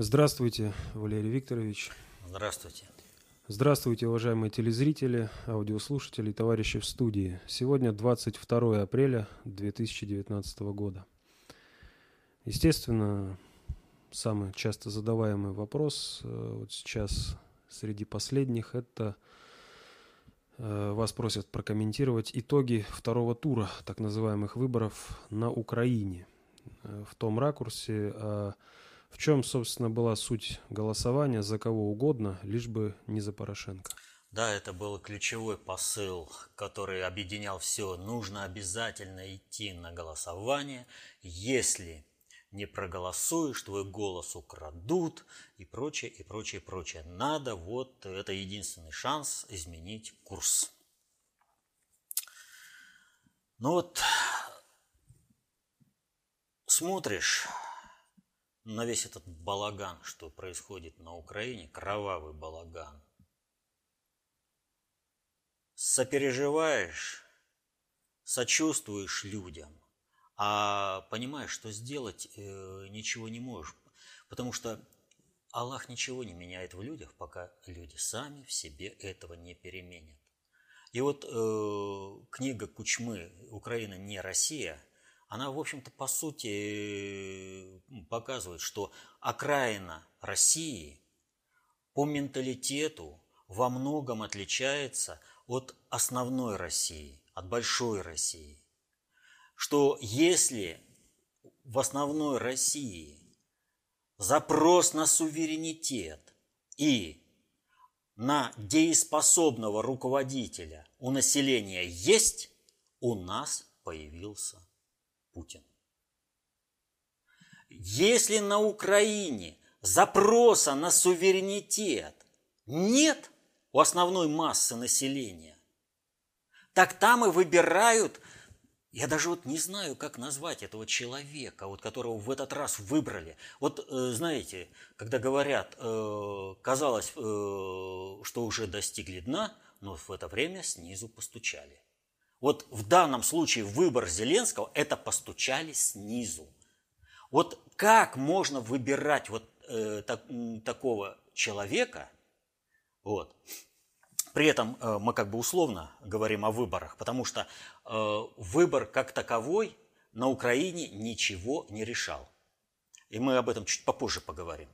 Здравствуйте, Валерий Викторович. Здравствуйте. Здравствуйте, уважаемые телезрители, аудиослушатели и товарищи в студии. Сегодня 22 апреля 2019 года. Естественно, самый часто задаваемый вопрос э, вот сейчас среди последних – это э, вас просят прокомментировать итоги второго тура так называемых выборов на Украине. Э, в том ракурсе, а в чем, собственно, была суть голосования за кого угодно, лишь бы не за Порошенко? Да, это был ключевой посыл, который объединял все. Нужно обязательно идти на голосование. Если не проголосуешь, твой голос украдут и прочее, и прочее, и прочее. Надо, вот, это единственный шанс изменить курс. Ну вот, смотришь, на весь этот балаган, что происходит на Украине, кровавый балаган. Сопереживаешь, сочувствуешь людям, а понимаешь, что сделать э, ничего не можешь, потому что Аллах ничего не меняет в людях, пока люди сами в себе этого не переменят. И вот э, книга Кучмы «Украина не Россия» она, в общем-то, по сути показывает, что окраина России по менталитету во многом отличается от основной России, от большой России. Что если в основной России запрос на суверенитет и на дееспособного руководителя у населения есть, у нас появился Путин. Если на Украине запроса на суверенитет нет у основной массы населения, так там и выбирают, я даже вот не знаю, как назвать этого человека, вот которого в этот раз выбрали. Вот э, знаете, когда говорят, э, казалось, э, что уже достигли дна, но в это время снизу постучали. Вот в данном случае выбор Зеленского – это постучали снизу. Вот как можно выбирать вот э, так, такого человека, вот, при этом э, мы как бы условно говорим о выборах, потому что э, выбор как таковой на Украине ничего не решал. И мы об этом чуть попозже поговорим.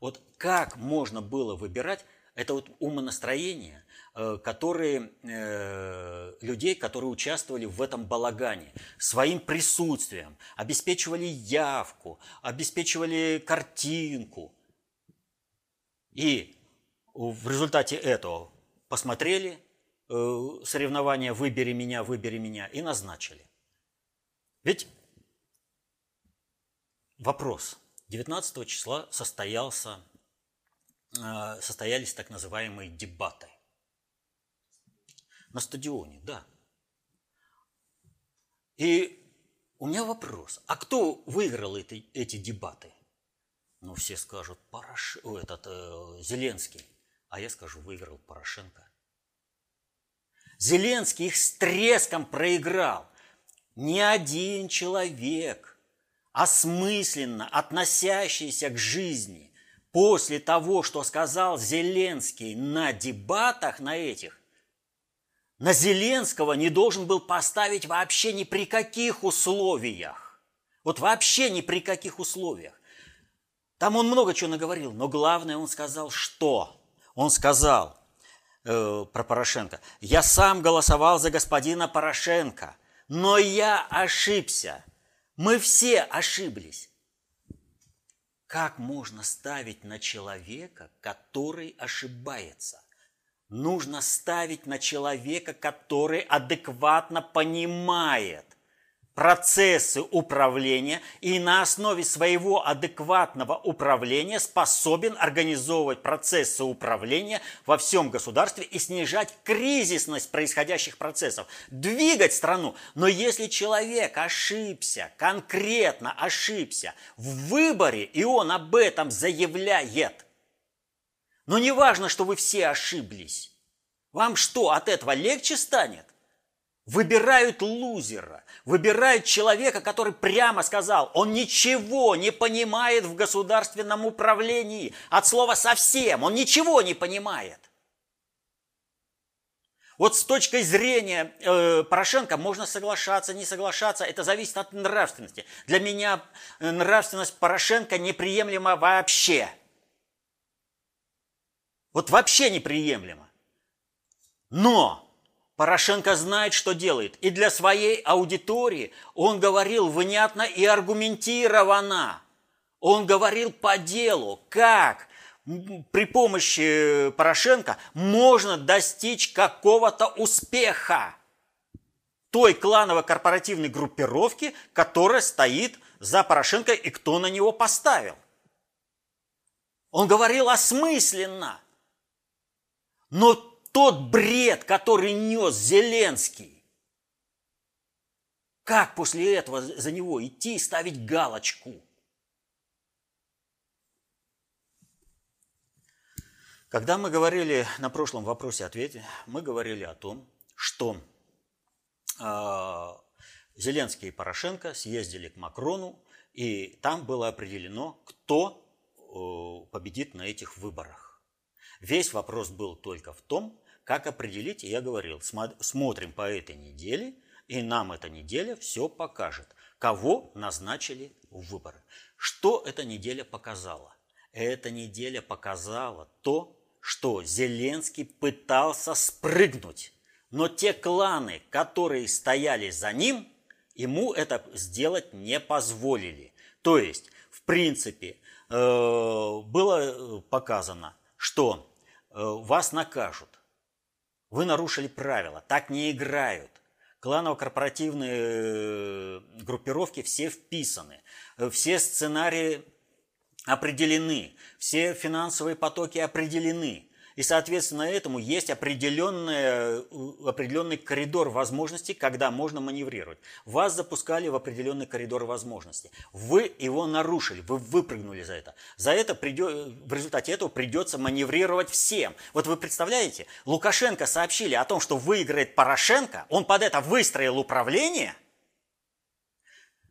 Вот как можно было выбирать, это вот умонастроение, Э, которые, э, людей, которые участвовали в этом балагане, своим присутствием, обеспечивали явку, обеспечивали картинку. И в результате этого посмотрели э, соревнования «Выбери меня, выбери меня» и назначили. Ведь вопрос. 19 числа состоялся, состоялись так называемые дебаты. На стадионе, да. И у меня вопрос. А кто выиграл эти, эти дебаты? Ну, все скажут, Порош... этот, э, Зеленский. А я скажу, выиграл Порошенко. Зеленский их с треском проиграл. Ни один человек, осмысленно относящийся к жизни, после того, что сказал Зеленский на дебатах на этих, на Зеленского не должен был поставить вообще ни при каких условиях. Вот вообще ни при каких условиях. Там он много чего наговорил, но главное он сказал что? Он сказал э, про Порошенко. Я сам голосовал за господина Порошенко, но я ошибся. Мы все ошиблись. Как можно ставить на человека, который ошибается? нужно ставить на человека, который адекватно понимает процессы управления и на основе своего адекватного управления способен организовывать процессы управления во всем государстве и снижать кризисность происходящих процессов, двигать страну. Но если человек ошибся, конкретно ошибся в выборе, и он об этом заявляет – но не важно, что вы все ошиблись. Вам что, от этого легче станет? Выбирают лузера, выбирают человека, который прямо сказал, он ничего не понимает в государственном управлении, от слова совсем, он ничего не понимает. Вот с точки зрения э, Порошенко можно соглашаться, не соглашаться, это зависит от нравственности. Для меня э, нравственность Порошенко неприемлема вообще. Вот вообще неприемлема. Но Порошенко знает, что делает. И для своей аудитории он говорил внятно и аргументированно. Он говорил по делу, как при помощи Порошенко можно достичь какого-то успеха той кланово-корпоративной группировки, которая стоит за Порошенко и кто на него поставил. Он говорил осмысленно. Но тот бред, который нес Зеленский. Как после этого за него идти и ставить галочку? Когда мы говорили на прошлом вопросе-ответе, мы говорили о том, что э, Зеленский и Порошенко съездили к Макрону, и там было определено, кто э, победит на этих выборах. Весь вопрос был только в том, как определить, я говорил, смотрим по этой неделе, и нам эта неделя все покажет, кого назначили в выборы. Что эта неделя показала? Эта неделя показала то, что Зеленский пытался спрыгнуть, но те кланы, которые стояли за ним, ему это сделать не позволили. То есть, в принципе, э, было показано, что Э, вас накажут. Вы нарушили правила, так не играют. Кланово-корпоративные э, группировки все вписаны, э, все сценарии определены, все финансовые потоки определены. И, соответственно, этому есть определенный, определенный коридор возможностей, когда можно маневрировать. Вас запускали в определенный коридор возможностей. Вы его нарушили, вы выпрыгнули за это. За это придет, в результате этого придется маневрировать всем. Вот вы представляете, Лукашенко сообщили о том, что выиграет Порошенко, он под это выстроил управление –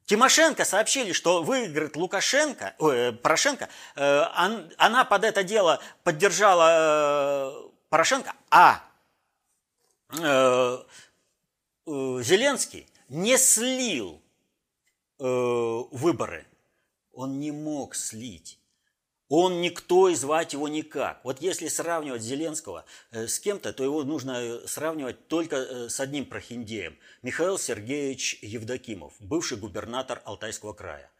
Тимошенко сообщили, что выиграет Лукашенко, ой, Порошенко. Э, она под это дело поддержала э, Порошенко, а э, Зеленский не слил выборы. Он не мог слить. Он никто и звать его никак. Вот если сравнивать Зеленского э, с кем-то, то его нужно э, сравнивать только э, с одним прохиндеем. Михаил Сергеевич Евдокимов, бывший губернатор Алтайского края.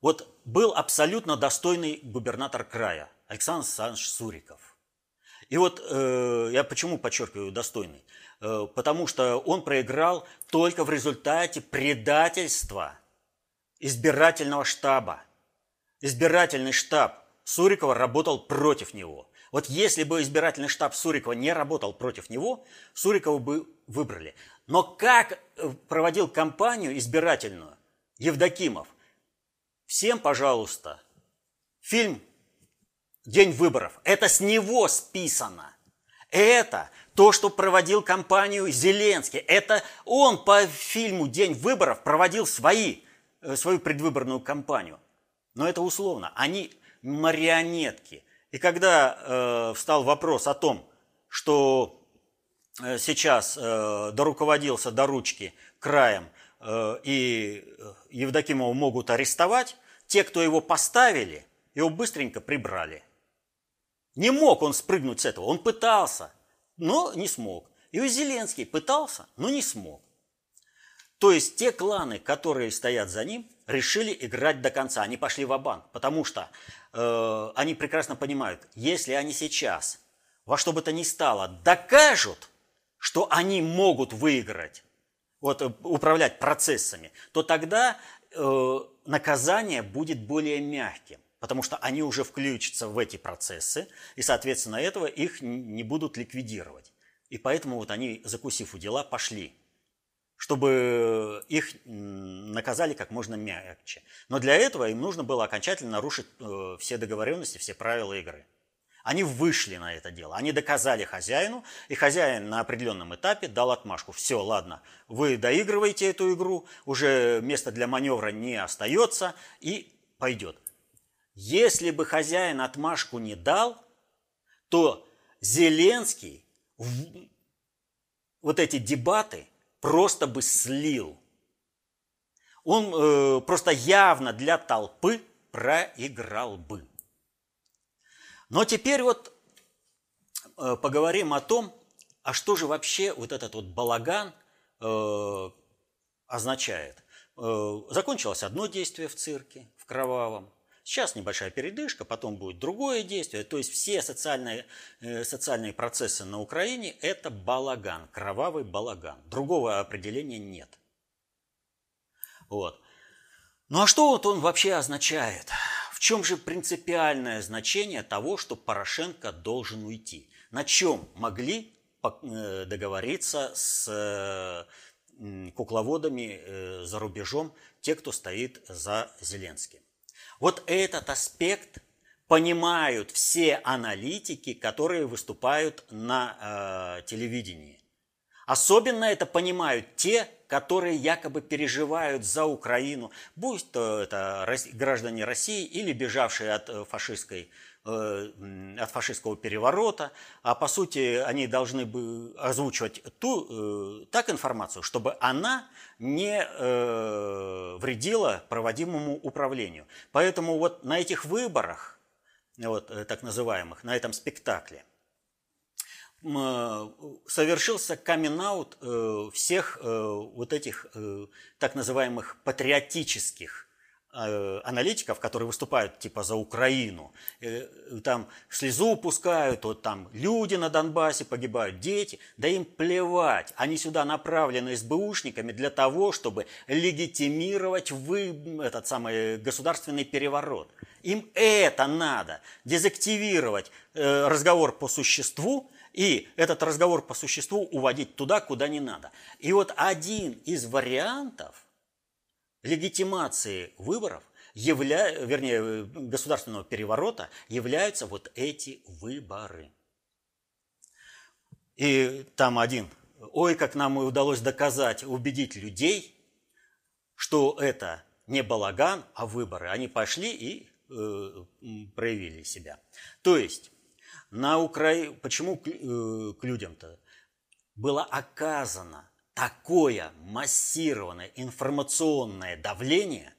Вот был абсолютно достойный губернатор края, Александр Александрович Суриков. И вот э, я почему подчеркиваю достойный? Э, потому что он проиграл только в результате предательства избирательного штаба. Избирательный штаб Сурикова работал против него. Вот если бы избирательный штаб Сурикова не работал против него, Сурикова бы выбрали. Но как э, проводил кампанию избирательную Евдокимов? Всем, пожалуйста, фильм «День выборов». Это с него списано. Это то, что проводил кампанию Зеленский. Это он по фильму «День выборов» проводил свои, э, свою предвыборную кампанию. Но это условно. Они марионетки. И когда э, встал вопрос о том, что э, сейчас э, доруководился до ручки краем э, и Евдокимова могут арестовать, те, кто его поставили, его быстренько прибрали. Не мог он спрыгнуть с этого, он пытался, но не смог. И Зеленский пытался, но не смог. То есть те кланы, которые стоят за ним, решили играть до конца. Они пошли в банк потому что э, они прекрасно понимают, если они сейчас во что бы то ни стало докажут, что они могут выиграть, вот, э, управлять процессами, то тогда э, наказание будет более мягким, потому что они уже включатся в эти процессы, и, соответственно, этого их не будут ликвидировать. И поэтому вот они, закусив у дела, пошли чтобы их наказали как можно мягче. Но для этого им нужно было окончательно нарушить э, все договоренности, все правила игры. Они вышли на это дело, они доказали хозяину, и хозяин на определенном этапе дал отмашку. Все, ладно, вы доигрываете эту игру, уже места для маневра не остается, и пойдет. Если бы хозяин отмашку не дал, то Зеленский вот эти дебаты просто бы слил. Он э, просто явно для толпы проиграл бы. Но теперь вот э, поговорим о том, а что же вообще вот этот вот балаган э, означает. Э, закончилось одно действие в цирке, в кровавом. Сейчас небольшая передышка, потом будет другое действие. То есть все социальные, э, социальные процессы на Украине – это балаган, кровавый балаган. Другого определения нет. Вот. Ну а что вот он вообще означает? чем же принципиальное значение того, что Порошенко должен уйти? На чем могли э, договориться с кукловодами э, за рубежом те, кто стоит за Зеленским? Вот этот аспект понимают все аналитики, которые выступают на э, телевидении. Особенно это понимают те, которые якобы переживают за Украину, будь то это граждане России или бежавшие от э, фашистской от фашистского переворота, а по сути они должны бы озвучивать ту, э, так информацию, чтобы она не вредила проводимому управлению. Поэтому вот на этих выборах, вот, так называемых, на этом спектакле – Э, совершился камин-аут э, всех э, вот этих так называемых патриотических аналитиков, которые выступают типа за Украину, там слезу пускают, вот там люди на Донбассе погибают, дети, да им плевать, они сюда направлены СБУшниками для того, чтобы легитимировать вы, этот самый государственный переворот. Им это надо, дезактивировать разговор по существу и этот разговор по существу уводить туда, куда не надо. И вот один из вариантов легитимации выборов, явля... вернее, государственного переворота, являются вот эти выборы. И там один, ой, как нам удалось доказать, убедить людей, что это не балаган, а выборы. Они пошли и э, проявили себя. То есть на Украине, почему к, э, к людям-то было оказано такое массированное информационное давление,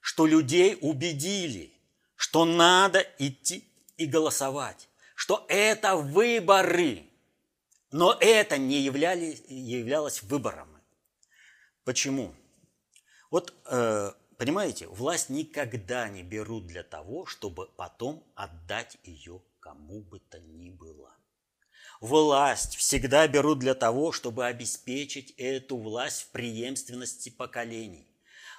что людей убедили, что надо идти и голосовать, что это выборы, но это не являли, являлось выбором. Почему? Вот, э, понимаете, власть никогда не берут для того, чтобы потом отдать ее кому бы то ни было. Власть всегда берут для того, чтобы обеспечить эту власть в преемственности поколений.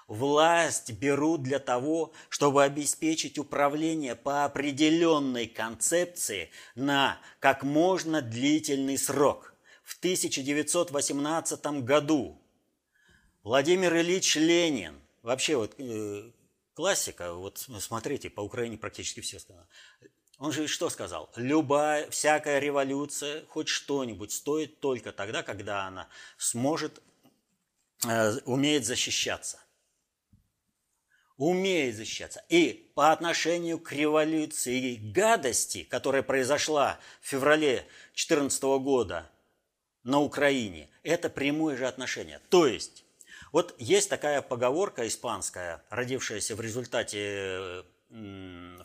Власть берут для того, чтобы обеспечить управление по определенной концепции на как можно длительный срок. В 1918 году Владимир Ильич Ленин, вообще вот э, классика, вот смотрите, по Украине практически все сказано, он же что сказал? Любая, всякая революция, хоть что-нибудь стоит только тогда, когда она сможет, э, умеет защищаться. Умеет защищаться. И по отношению к революции гадости, которая произошла в феврале 2014 года на Украине, это прямое же отношение. То есть, вот есть такая поговорка испанская, родившаяся в результате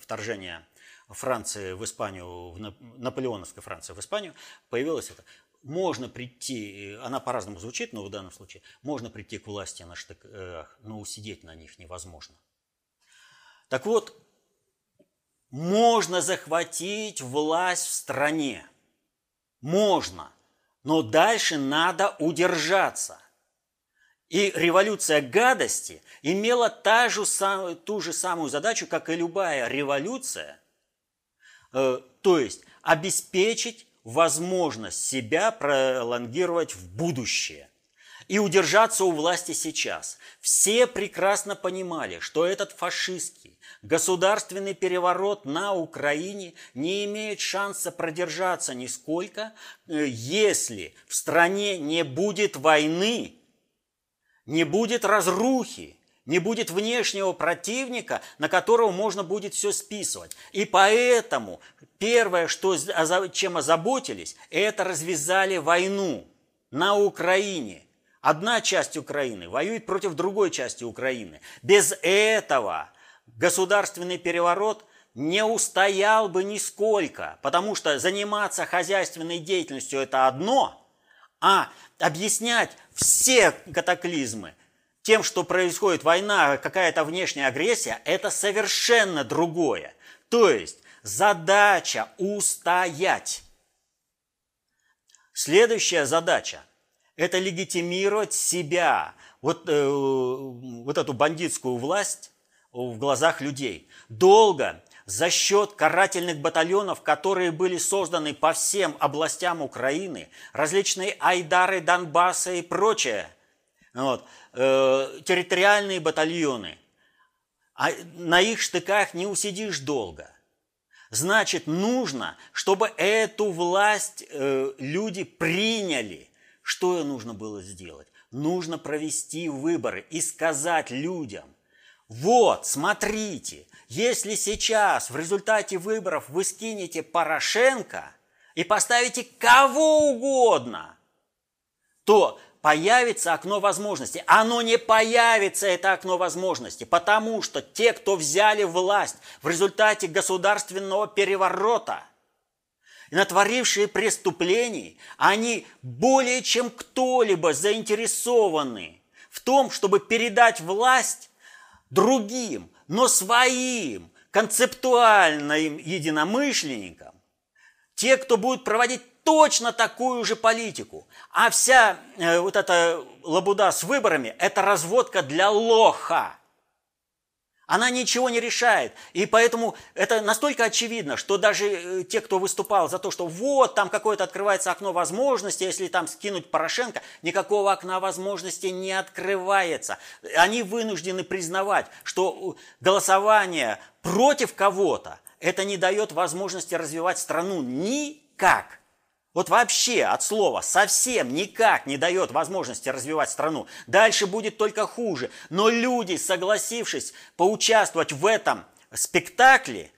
вторжения Франции в Испанию, в наполеоновской Франции в Испанию, появилось это. Можно прийти, она по-разному звучит, но в данном случае, можно прийти к власти на штыках, но усидеть на них невозможно. Так вот, можно захватить власть в стране. Можно. Но дальше надо удержаться. И революция гадости имела та же, ту же самую задачу, как и любая революция – Э, то есть обеспечить возможность себя пролонгировать в будущее. и удержаться у власти сейчас. Все прекрасно понимали, что этот фашистский государственный переворот на Украине не имеет шанса продержаться нисколько, э, если в стране не будет войны, не будет разрухи, не будет внешнего противника, на которого можно будет все списывать. И поэтому первое, что, чем озаботились, это развязали войну на Украине. Одна часть Украины воюет против другой части Украины. Без этого государственный переворот не устоял бы нисколько, потому что заниматься хозяйственной деятельностью – это одно, а объяснять все катаклизмы тем, что происходит война, какая-то внешняя агрессия, это совершенно другое. То есть задача устоять. Следующая задача – это легитимировать себя, вот, э, вот эту бандитскую власть в глазах людей. Долго за счет карательных батальонов, которые были созданы по всем областям Украины, различные Айдары, Донбасса и прочее, вот, э, территориальные батальоны, а на их штыках не усидишь долго. Значит, нужно, чтобы эту власть э, люди приняли. Что нужно было сделать? Нужно провести выборы и сказать людям, вот, смотрите, если сейчас в результате выборов вы скинете Порошенко и поставите кого угодно, то появится окно возможностей. Оно не появится, это окно возможностей, потому что те, кто взяли власть в результате государственного переворота, натворившие преступлений, они более чем кто-либо заинтересованы в том, чтобы передать власть другим, но своим концептуальным единомышленникам, те, кто будет проводить точно такую же политику. А вся э, вот эта лабуда с выборами – это разводка для лоха. Она ничего не решает. И поэтому это настолько очевидно, что даже э, те, кто выступал за то, что вот там какое-то открывается окно возможностей, если там скинуть Порошенко, никакого окна возможностей не открывается. Они вынуждены признавать, что голосование против кого-то это не дает возможности развивать страну никак. Вот вообще от слова совсем никак не дает возможности развивать страну. Дальше будет только хуже. Но люди, согласившись поучаствовать в этом спектакле,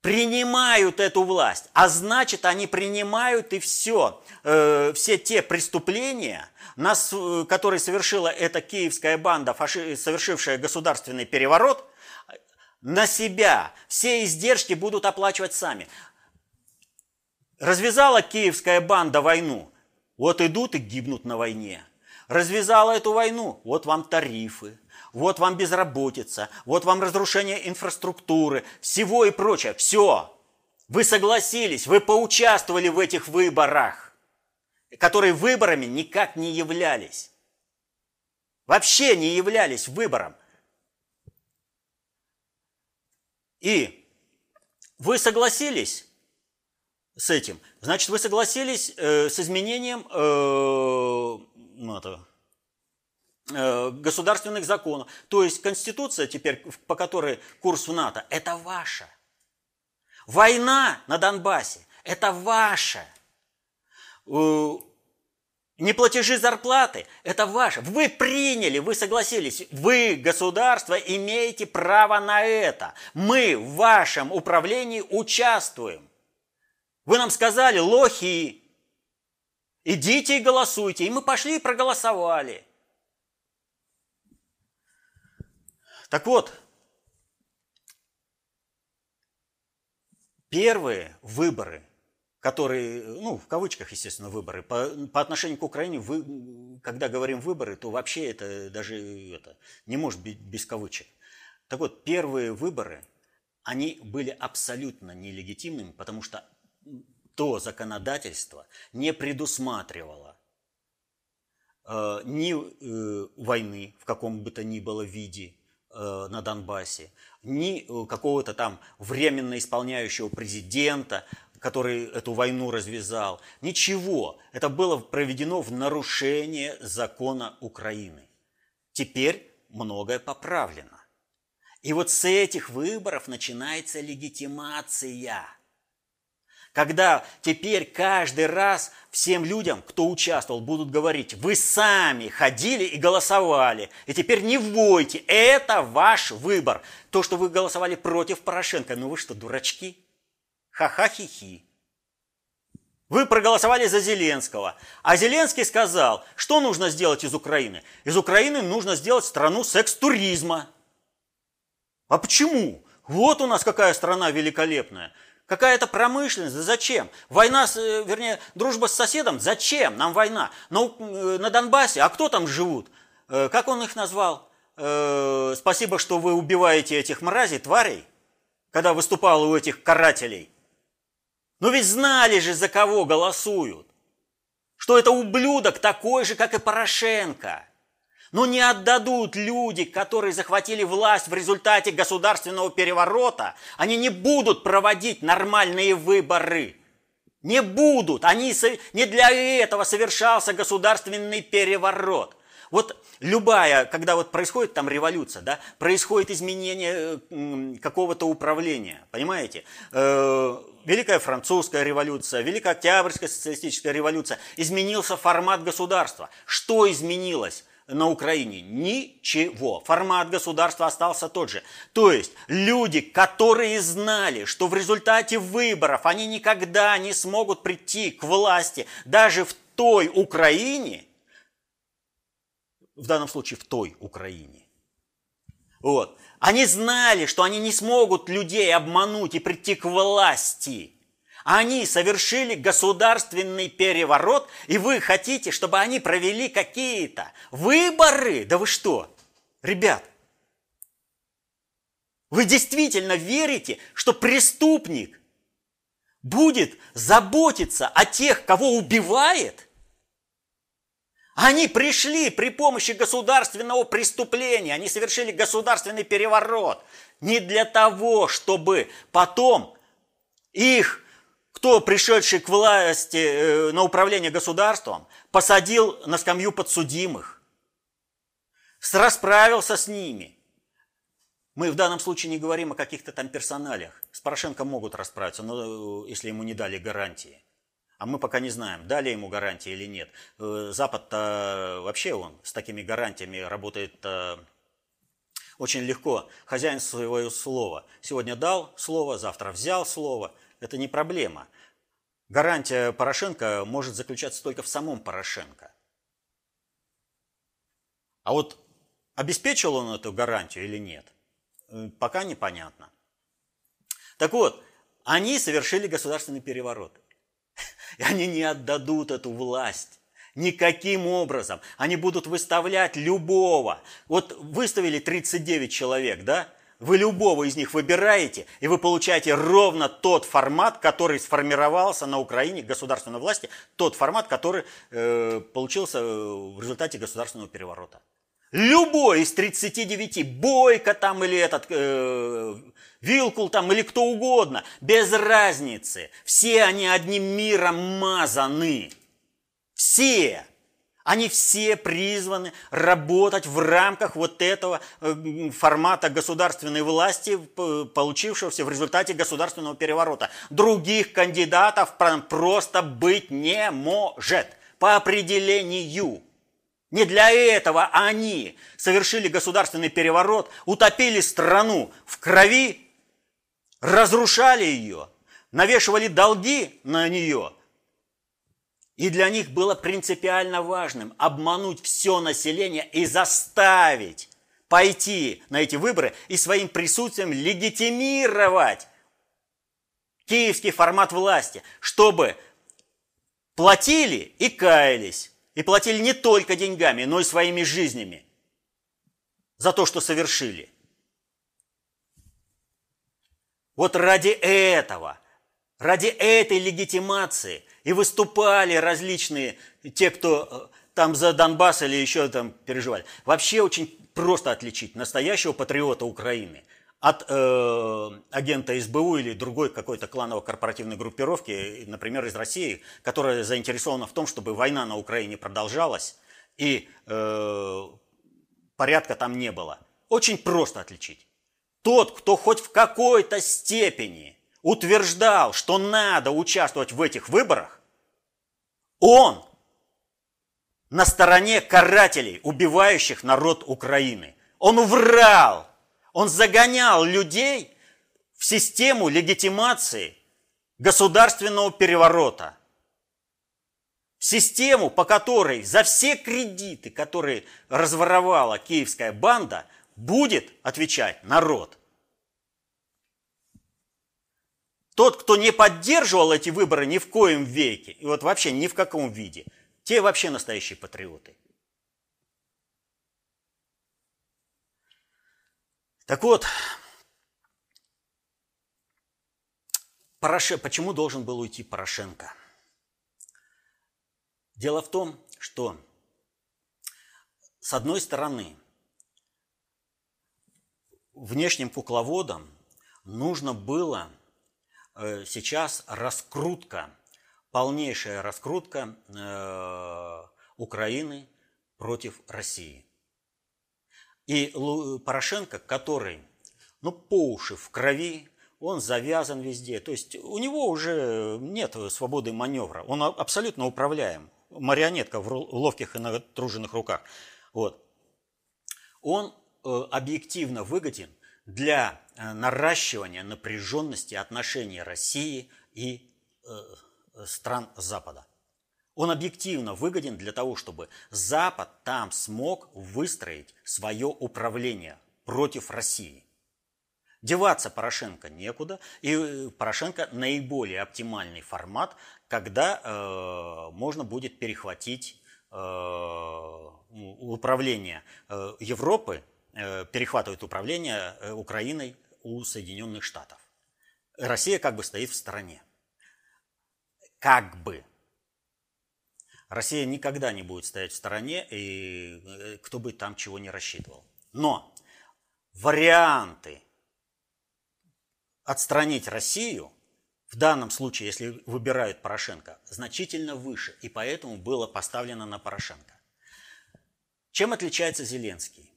принимают эту власть. А значит, они принимают и все. Э, все те преступления, нас, которые совершила эта киевская банда, фаши, совершившая государственный переворот, на себя. Все издержки будут оплачивать сами. Развязала киевская банда войну, вот идут и гибнут на войне. Развязала эту войну, вот вам тарифы, вот вам безработица, вот вам разрушение инфраструктуры, всего и прочее. Все. Вы согласились, вы поучаствовали в этих выборах, которые выборами никак не являлись. Вообще не являлись выбором. И вы согласились с этим. Значит, вы согласились э, с изменением э, ну, это, э, государственных законов. То есть Конституция теперь, по которой курс в НАТО, это ваша. Война на Донбассе – это ваша. Э, Неплатежи зарплаты – это ваше. Вы приняли, вы согласились. Вы, государство, имеете право на это. Мы в вашем управлении участвуем. Вы нам сказали, лохи, идите и голосуйте. И мы пошли и проголосовали. Так вот, первые выборы, которые, ну, в кавычках, естественно, выборы, по, по отношению к Украине, вы, когда говорим выборы, то вообще это даже это, не может быть без кавычек. Так вот, первые выборы, они были абсолютно нелегитимными, потому что то законодательство не предусматривало э, ни э, войны в каком бы то ни было виде э, на Донбассе, ни какого-то там временно исполняющего президента, который эту войну развязал. Ничего. Это было проведено в нарушение закона Украины. Теперь многое поправлено. И вот с этих выборов начинается легитимация. Когда теперь каждый раз всем людям, кто участвовал, будут говорить, вы сами ходили и голосовали, и теперь не войте, это ваш выбор. То, что вы голосовали против Порошенко, ну вы что, дурачки? Ха-ха-хи-хи. Вы проголосовали за Зеленского. А Зеленский сказал, что нужно сделать из Украины? Из Украины нужно сделать страну секс-туризма. А почему? Вот у нас какая страна великолепная. Какая-то промышленность, да зачем? Война, с, э, вернее, дружба с соседом, зачем нам война? На, э, на Донбассе, а кто там живут? Э, как он их назвал? Спасибо, что вы убиваете этих мразей, тварей, когда выступал у этих карателей. Но ведь знали же, за кого голосуют. Что это ублюдок такой же, как и Порошенко. Но не отдадут люди, которые захватили власть в результате государственного переворота, они не будут проводить нормальные выборы. Не будут. Они, не для этого совершался государственный переворот. Вот любая, когда вот происходит там революция, да, происходит изменение какого-то управления, понимаете? Э, Великая французская революция, Великая Октябрьская социалистическая революция, изменился формат государства. Что изменилось? На Украине? Ничего. Формат государства остался тот же. То есть люди, которые знали, что в результате выборов они никогда не смогут прийти к власти, даже в той Украине, в данном случае в той Украине, вот, они знали, что они не смогут людей обмануть и прийти к власти – они совершили государственный переворот, и вы хотите, чтобы они провели какие-то выборы? Да вы что, ребят? Вы действительно верите, что преступник будет заботиться о тех, кого убивает? Они пришли при помощи государственного преступления, они совершили государственный переворот не для того, чтобы потом их кто, пришедший к власти э, на управление государством, посадил на скамью подсудимых, расправился с ними. Мы в данном случае не говорим о каких-то там персоналиях. С Порошенко могут расправиться, но э, если ему не дали гарантии. А мы пока не знаем, дали ему гарантии или нет. Э, Запад-то вообще он с такими гарантиями работает очень легко. Хозяин своего слова. Сегодня дал слово, завтра взял слово. Это не проблема. Гарантия Порошенко может заключаться только в самом Порошенко. А вот обеспечил он эту гарантию или нет, э, пока непонятно. Так вот, они совершили государственный переворот. И они не отдадут эту власть. Никаким образом. Они будут выставлять любого. Вот выставили 39 человек, да? Вы любого из них выбираете, и вы получаете ровно тот формат, который сформировался на Украине государственной власти, тот формат, который э, получился в результате государственного переворота. Любой из 39, Бойко там или этот, э, Вилкул там или кто угодно, без разницы. Все они одним миром мазаны. Все. Они все призваны работать в рамках вот этого э, формата государственной власти, получившегося в результате государственного переворота. Других кандидатов просто быть не может по определению. Не для этого они совершили государственный переворот, утопили страну в крови, разрушали ее, навешивали долги на нее – и для них было принципиально важным обмануть все население и заставить пойти на эти выборы и своим присутствием легитимировать киевский формат власти, чтобы платили и каялись. И платили не только деньгами, но и своими жизнями за то, что совершили. Вот ради этого, ради этой легитимации – и выступали различные, те, кто э, там за Донбасс или еще там переживали. Вообще очень просто отличить настоящего патриота Украины от э, агента СБУ или другой какой-то кланово-корпоративной группировки, например, из России, которая заинтересована в том, чтобы война на Украине продолжалась и э, порядка там не было. Очень просто отличить. Тот, кто хоть в какой-то степени утверждал, что надо участвовать в этих выборах, он на стороне карателей, убивающих народ Украины. Он врал он загонял людей в систему легитимации государственного переворота. В систему, по которой за все кредиты, которые разворовала киевская банда, будет отвечать народ. Тот, кто не поддерживал эти выборы ни в коем веке, и вот вообще ни в каком виде, те вообще настоящие патриоты. Так вот, Пороше... почему должен был уйти Порошенко? Дело в том, что с одной стороны, внешним кукловодам нужно было сейчас раскрутка, полнейшая раскрутка э, Украины против России. И Порошенко, который, ну, по уши в крови, он завязан везде. То есть у него уже нет свободы маневра. Он абсолютно управляем. Марионетка в ловких и натруженных руках. Вот. Он э, объективно выгоден для э, наращивания напряженности отношений России и э, стран Запада. Он объективно выгоден для того, чтобы Запад там смог выстроить свое управление против России. Деваться Порошенко некуда, и э, Порошенко наиболее оптимальный формат, когда э, можно будет перехватить э, управление э, Европы, э, перехватывает управление э, Украиной у Соединенных Штатов. Россия как бы стоит в стороне. Как бы. Россия никогда не будет стоять в стороне, и э, кто бы там чего не рассчитывал. Но варианты отстранить Россию, в данном случае, если выбирают Порошенко, значительно выше, и поэтому было поставлено на Порошенко. Чем отличается Зеленский?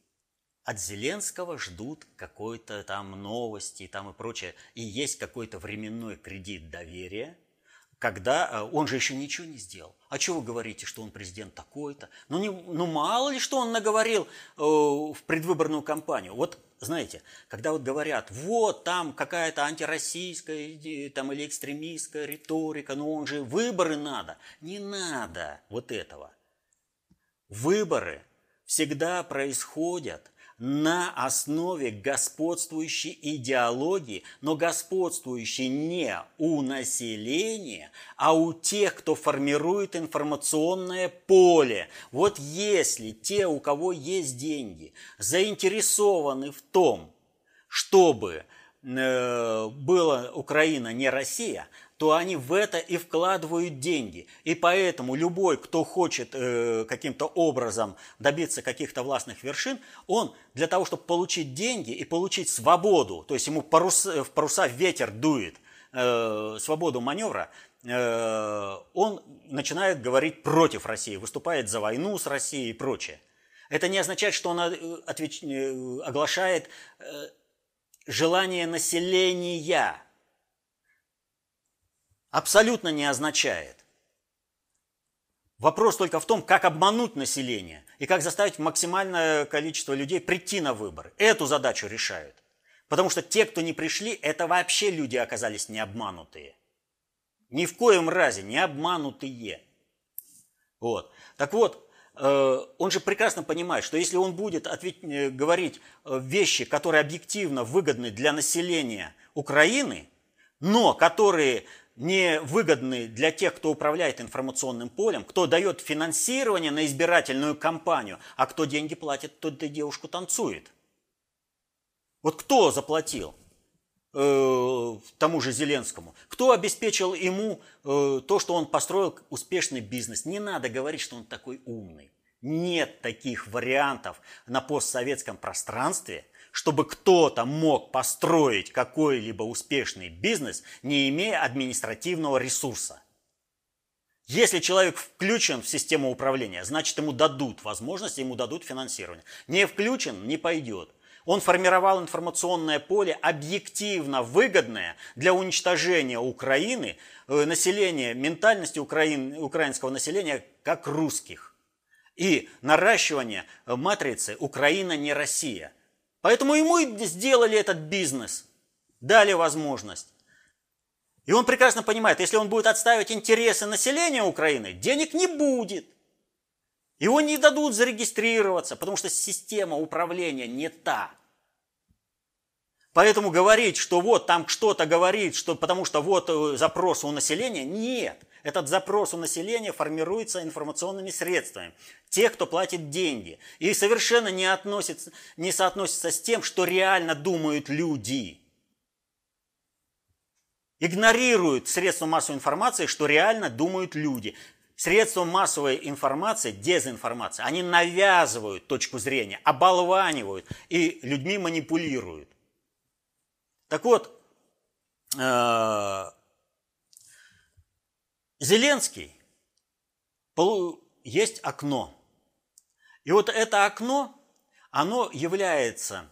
От Зеленского ждут какой-то там новости там и прочее, и есть какой-то временной кредит доверия – когда э, он же еще ничего не сделал. А что вы говорите, что он президент такой-то? Ну, не, ну мало ли, что он наговорил э, в предвыборную кампанию. Вот знаете, когда вот говорят, вот там какая-то антироссийская там, или экстремистская риторика, ну он же выборы надо. Не надо вот этого. Выборы всегда происходят на основе господствующей идеологии, но господствующей не у населения, а у тех, кто формирует информационное поле. Вот если те, у кого есть деньги, заинтересованы в том, чтобы э, была Украина не Россия, то они в это и вкладывают деньги. И поэтому любой, кто хочет э, каким-то образом добиться каких-то властных вершин, он для того, чтобы получить деньги и получить свободу, то есть ему парус, в паруса ветер дует, э, свободу маневра, э, он начинает говорить против России, выступает за войну с Россией и прочее. Это не означает, что он э, отвеч... Э, оглашает э, желание населения – абсолютно не означает. Вопрос только в том, как обмануть население и как заставить максимальное количество людей прийти на выборы. Эту задачу решают. Потому что те, кто не пришли, это вообще люди оказались не обманутые. Ни в коем разе не обманутые. Вот. Так вот, э, он же прекрасно понимает, что если он будет ответ... Э, говорить э, вещи, которые объективно выгодны для населения Украины, но которые не выгодны для тех, кто управляет информационным полем, кто дает финансирование на избирательную кампанию, а кто деньги платит, тот и девушку танцует. Вот кто заплатил э, тому же Зеленскому? Кто обеспечил ему э, то, что он построил успешный бизнес? Не надо говорить, что он такой умный. Нет таких вариантов на постсоветском пространстве, чтобы кто-то мог построить какой-либо успешный бизнес, не имея административного ресурса. Если человек включен в систему управления, значит ему дадут возможность, ему дадут финансирование. Не включен, не пойдет. Он формировал информационное поле объективно выгодное для уничтожения Украины, э, населения, ментальности украин, украинского населения как русских. И наращивание матрицы «Украина не Россия». Поэтому ему и сделали этот бизнес, дали возможность. И он прекрасно понимает, если он будет отставить интересы населения Украины, денег не будет. Его не дадут зарегистрироваться, потому что система управления не та. Поэтому говорить, что вот там что-то говорит, что потому что вот э, запрос у населения, нет. Этот запрос у населения формируется информационными средствами. Тех, кто платит деньги. И совершенно не, относится, не соотносится с тем, что реально думают люди. Игнорируют средства массовой информации, что реально думают люди. Средства массовой информации, дезинформация, они навязывают точку зрения, оболванивают и людьми манипулируют. Так вот, э, Зеленский, есть окно. И вот это окно, оно является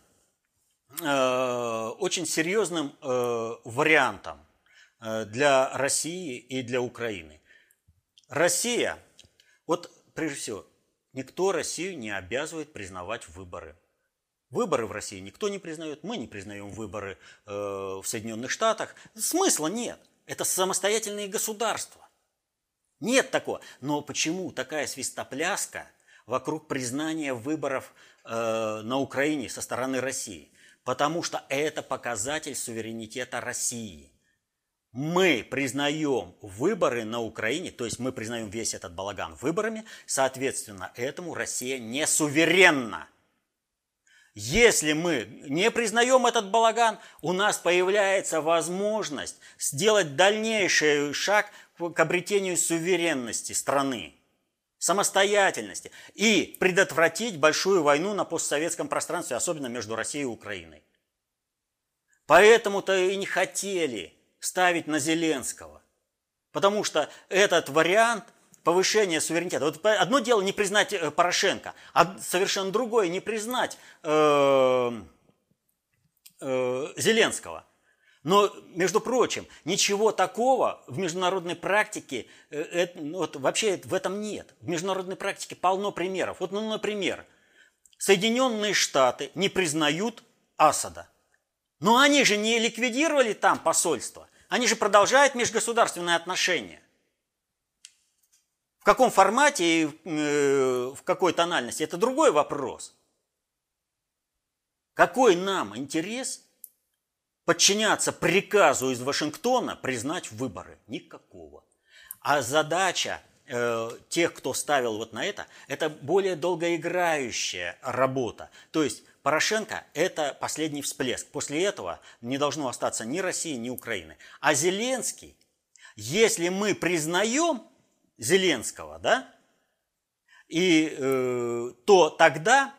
э, очень серьезным э, вариантом для России и для Украины. Россия, вот прежде всего, никто Россию не обязывает признавать выборы – Выборы в России никто не признает, мы не признаем выборы э, в Соединенных Штатах. Смысла нет. Это самостоятельные государства. Нет такого. Но почему такая свистопляска вокруг признания выборов э, на Украине со стороны России? Потому что это показатель суверенитета России. Мы признаем выборы на Украине, то есть мы признаем весь этот балаган выборами, соответственно, этому Россия не суверенна. Если мы не признаем этот балаган, у нас появляется возможность сделать дальнейший шаг к обретению суверенности страны, самостоятельности и предотвратить большую войну на постсоветском пространстве, особенно между Россией и Украиной. Поэтому-то и не хотели ставить на Зеленского. Потому что этот вариант повышение суверенитета. Вот одно дело не признать э, Порошенко, а совершенно другое не признать э, э, Зеленского. Но, между прочим, ничего такого в международной практике, э, э, вот, вообще в этом нет. В международной практике полно примеров. Вот, ну, например, Соединенные Штаты не признают Асада. Но они же не ликвидировали там посольство. Они же продолжают межгосударственные отношения каком формате и э, в какой тональности, это другой вопрос. Какой нам интерес подчиняться приказу из Вашингтона признать выборы? Никакого. А задача э, тех, кто ставил вот на это, это более долгоиграющая работа. То есть Порошенко – это последний всплеск. После этого не должно остаться ни России, ни Украины. А Зеленский, если мы признаем Зеленского, да, и э, то тогда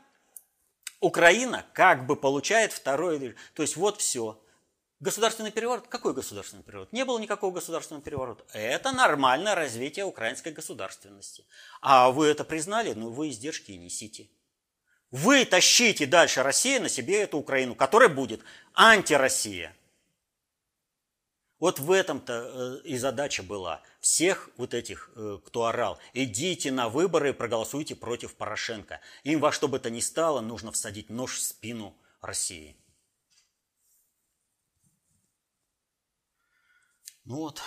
Украина как бы получает второй, то есть вот все. Государственный переворот? Какой государственный переворот? Не было никакого государственного переворота. Это нормальное развитие украинской государственности. А вы это признали? Ну, вы издержки и несите. Вы тащите дальше Россию на себе эту Украину, которая будет антироссия. Вот в этом-то э, и задача была. Всех вот этих, э, кто орал, идите на выборы и проголосуйте против Порошенко. Им во что бы то ни стало нужно всадить нож в спину России. Ну вот,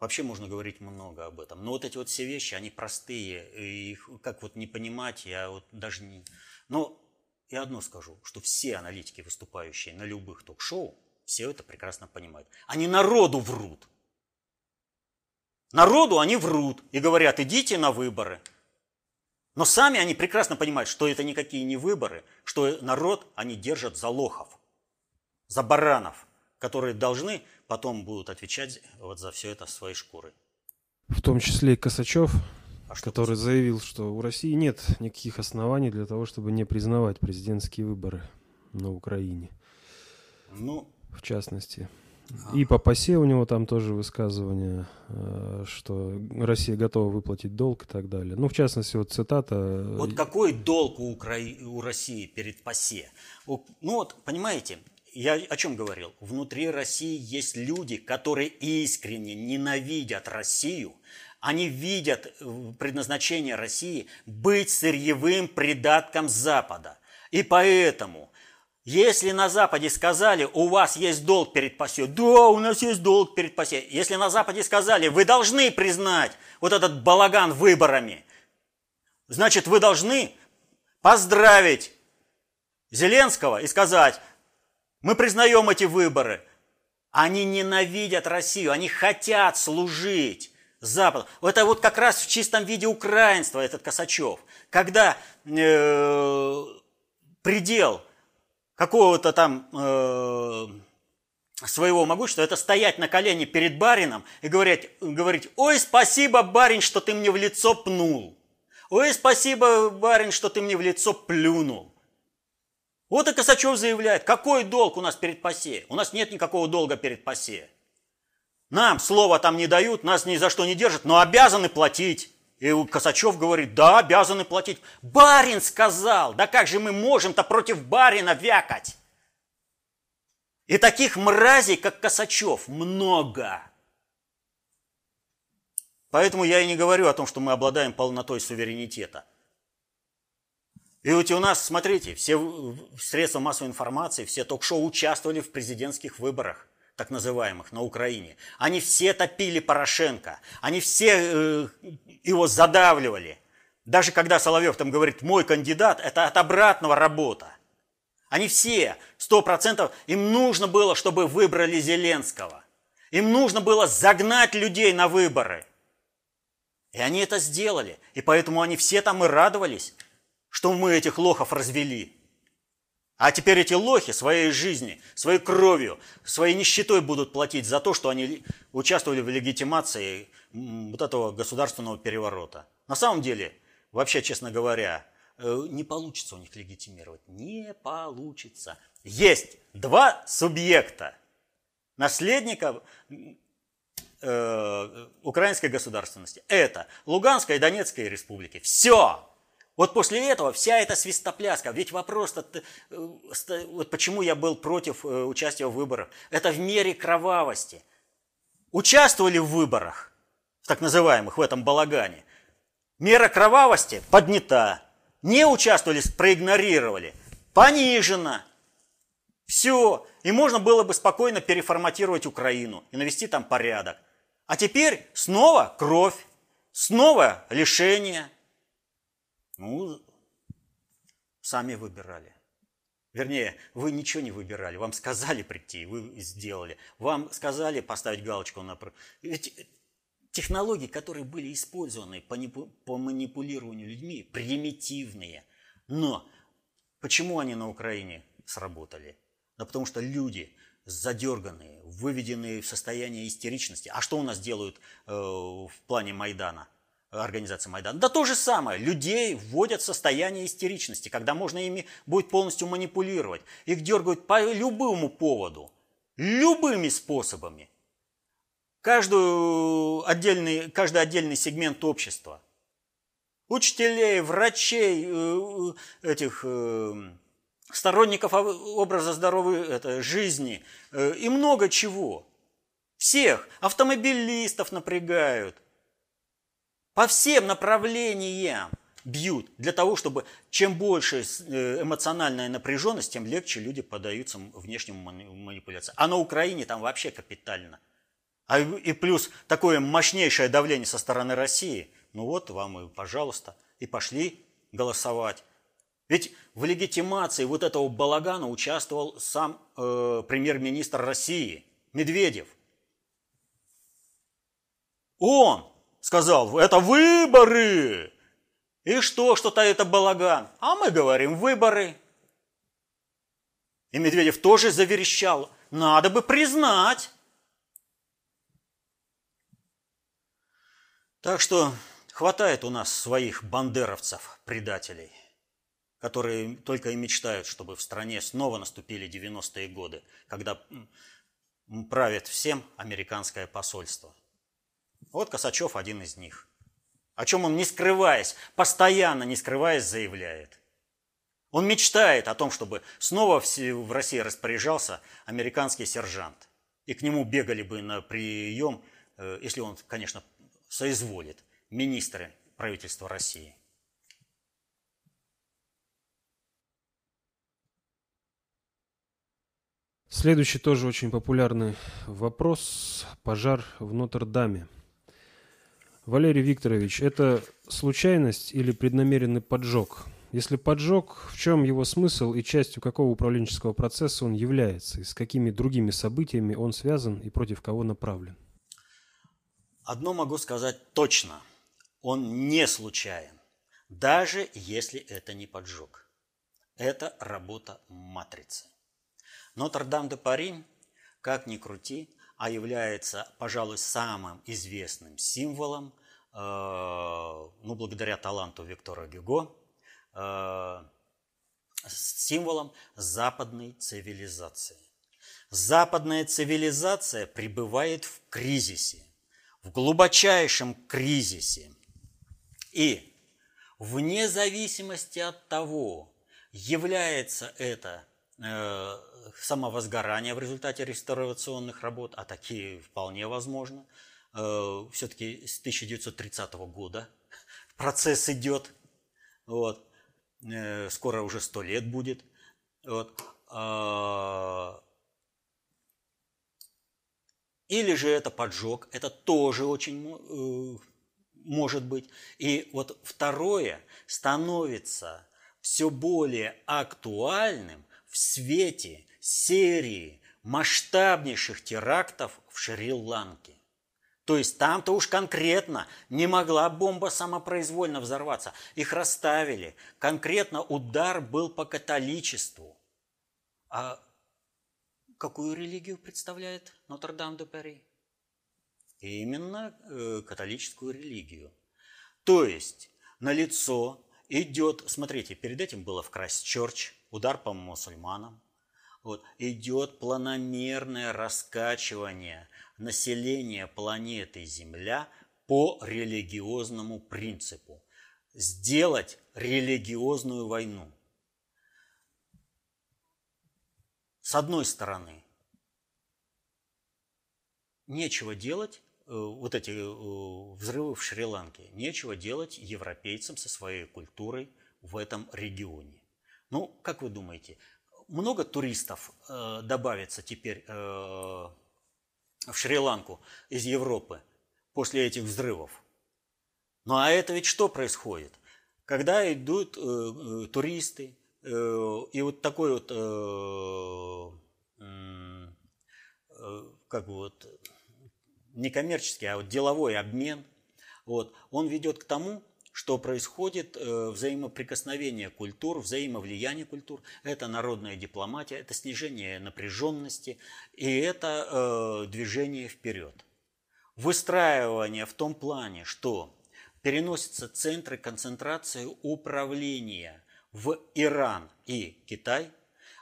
вообще можно говорить много об этом. Но вот эти вот все вещи, они простые. И их как вот не понимать, я вот даже не... Но я одно скажу, что все аналитики, выступающие на любых ток-шоу, все это прекрасно понимают. Они народу врут. Народу они врут и говорят, идите на выборы. Но сами они прекрасно понимают, что это никакие не выборы, что народ они держат за лохов, за баранов, которые должны потом будут отвечать вот за все это своей шкурой. В том числе и Косачев А что который заявил, что у России нет никаких оснований для того, чтобы не признавать президентские выборы на Украине, Ну, в частности. А. И по ПАСЕ у него там тоже высказывание, э, что Россия готова выплатить долг и так далее. Ну, в частности, вот цитата. э, Вот какой долг у, Укра... у России перед ПАСЕ? Ну вот, понимаете, я о чем говорил? Внутри России есть люди, которые искренне ненавидят Россию. Они видят э, предназначение России быть сырьевым придатком Запада. И поэтому, если на Западе сказали, у вас есть долг перед ПАСЕ, да, у нас есть долг перед ПАСЕ. Если на Западе сказали, вы должны признать вот этот балаган выборами, значит, вы должны поздравить Зеленского и сказать, мы признаем эти выборы. Они ненавидят Россию, они хотят служить Западу. Это вот как раз в чистом виде украинства этот Косачев. Когда э, предел какого-то там э, своего могущества, это стоять на колени перед барином и говорить, говорить, ой, спасибо, барин, что ты мне в лицо пнул. Ой, спасибо, барин, что ты мне в лицо плюнул. Вот и Косачев заявляет, какой долг у нас перед ПАСЕ? У нас нет никакого долга перед ПАСЕ. Нам слова там не дают, нас ни за что не держат, но обязаны платить. И Косачев говорит, да, обязаны платить. Барин сказал, да как же мы можем-то против барина вякать? И таких мразей, как Косачев, много. Поэтому я и не говорю о том, что мы обладаем полнотой суверенитета. И вот у нас, смотрите, все средства массовой информации, все ток-шоу участвовали в президентских выборах, так называемых, на Украине. Они все топили Порошенко, они все э, его задавливали. Даже когда Соловьев там говорит, мой кандидат, это от обратного работа. Они все, сто процентов, им нужно было, чтобы выбрали Зеленского. Им нужно было загнать людей на выборы. И они это сделали. И поэтому они все там и радовались, что мы этих лохов развели. А теперь эти лохи своей жизни, своей кровью, своей нищетой будут платить за то, что они участвовали в легитимации вот этого государственного переворота. На самом деле, вообще, честно говоря, э, не получится у них легитимировать. Не получится. Есть два субъекта. Наследника э, украинской государственности. Это Луганская и Донецкая республики. Все. Вот после этого вся эта свистопляска, ведь вопрос-то, э, вот почему я был против э, участия в выборах, это в мере кровавости. Участвовали в выборах, в так называемых, в этом балагане. Мера кровавости поднята. Не участвовали, проигнорировали. Понижена. Все. И можно было бы спокойно переформатировать Украину и навести там порядок. А теперь снова кровь, снова лишение. Ну, сами выбирали. Вернее, вы ничего не выбирали, вам сказали прийти, вы сделали. Вам сказали поставить галочку на... Ведь технологии, которые были использованы по манипулированию людьми, примитивные. Но почему они на Украине сработали? Да потому что люди задерганные, выведенные в состояние истеричности. А что у нас делают э, в плане Майдана? Организации Майдан. Да то же самое. Людей вводят в состояние истеричности, когда можно ими будет полностью манипулировать. Их дергают по любому поводу, любыми способами. Каждую отдельный, каждый отдельный сегмент общества. Учителей, врачей, э, этих э, сторонников образа здоровой это, жизни э, и много чего. Всех. Автомобилистов напрягают. По всем направлениям бьют для того, чтобы чем больше э, эмоциональная напряженность, тем легче люди поддаются внешним мани- манипуляциям. А на Украине там вообще капитально. А и плюс такое мощнейшее давление со стороны России. Ну вот вам и пожалуйста. И пошли голосовать. Ведь в легитимации вот этого балагана участвовал сам э, премьер-министр России Медведев. Он сказал, это выборы. И что, что-то это балаган? А мы говорим, выборы. И Медведев тоже заверещал, надо бы признать. Так что хватает у нас своих бандеровцев, предателей, которые только и мечтают, чтобы в стране снова наступили 90-е годы, когда правит всем американское посольство. Вот Косачев один из них. О чем он, не скрываясь, постоянно не скрываясь, заявляет. Он мечтает о том, чтобы снова в России распоряжался американский сержант. И к нему бегали бы на прием, э, если он, конечно, соизволит, министры правительства России. Следующий тоже очень популярный вопрос. Пожар в Нотр-Даме. Валерий Викторович, это случайность или преднамеренный поджог? Если поджог, в чем его смысл и частью какого управленческого процесса он является, и с какими другими событиями он связан и против кого направлен? Одно могу сказать точно. Он не случайен, даже если это не поджог. Это работа матрицы. Нотр-Дам-де-Пари, как ни крути, а является, пожалуй, самым известным символом, э, ну, благодаря таланту Виктора Гюго, Э, символом западной цивилизации. Западная цивилизация пребывает в кризисе, в глубочайшем кризисе. И вне зависимости от того, является это э, самовозгорание в результате реставрационных работ, а такие вполне возможно, э, все-таки с 1930 года процесс идет, вот, Э, скоро уже сто лет будет. Вот. А, или же это поджог, это тоже очень может быть. И вот второе становится все более актуальным в свете серии масштабнейших терактов в Шри-Ланке. То есть там-то уж конкретно не могла бомба самопроизвольно взорваться. Их расставили. Конкретно удар был по католичеству. А какую религию представляет Нотр-Дам-де-Пари? Именно э, католическую религию. То есть на лицо идет, смотрите, перед этим было в Крайстчерч, удар по мусульманам. Вот, идет планомерное раскачивание населения планеты Земля по религиозному принципу. Сделать религиозную войну. С одной стороны, нечего делать, вот эти э, взрывы в Шри-Ланке, нечего делать европейцам со своей культурой в этом регионе. Ну, как вы думаете, много туристов э, добавится теперь в Шри-Ланку из Европы после этих взрывов. Ну а это ведь что происходит? Когда идут э, э, туристы, э, и вот такой вот, э, э, как бы вот, не коммерческий, а вот деловой обмен, вот, он ведет к тому, что происходит э, взаимоприкосновение культур, взаимовлияние культур. Это народная дипломатия, это снижение напряженности и это э, движение вперед. Выстраивание в том плане, что переносятся центры концентрации управления в Иран и Китай,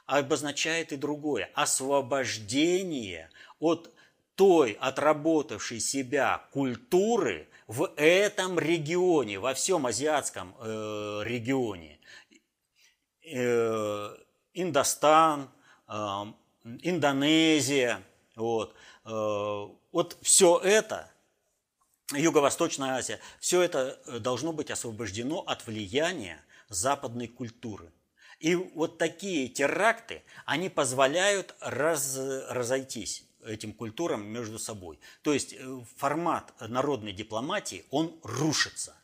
обозначает и другое – освобождение от той отработавшей себя культуры, в этом регионе, во всем азиатском э, регионе, э, Индостан, э, Индонезия, вот, э, вот все это, Юго-Восточная Азия, все это должно быть освобождено от влияния западной культуры. И вот такие теракты, они позволяют раз, разойтись этим культурам между собой. То есть э, формат народной дипломатии, он рушится.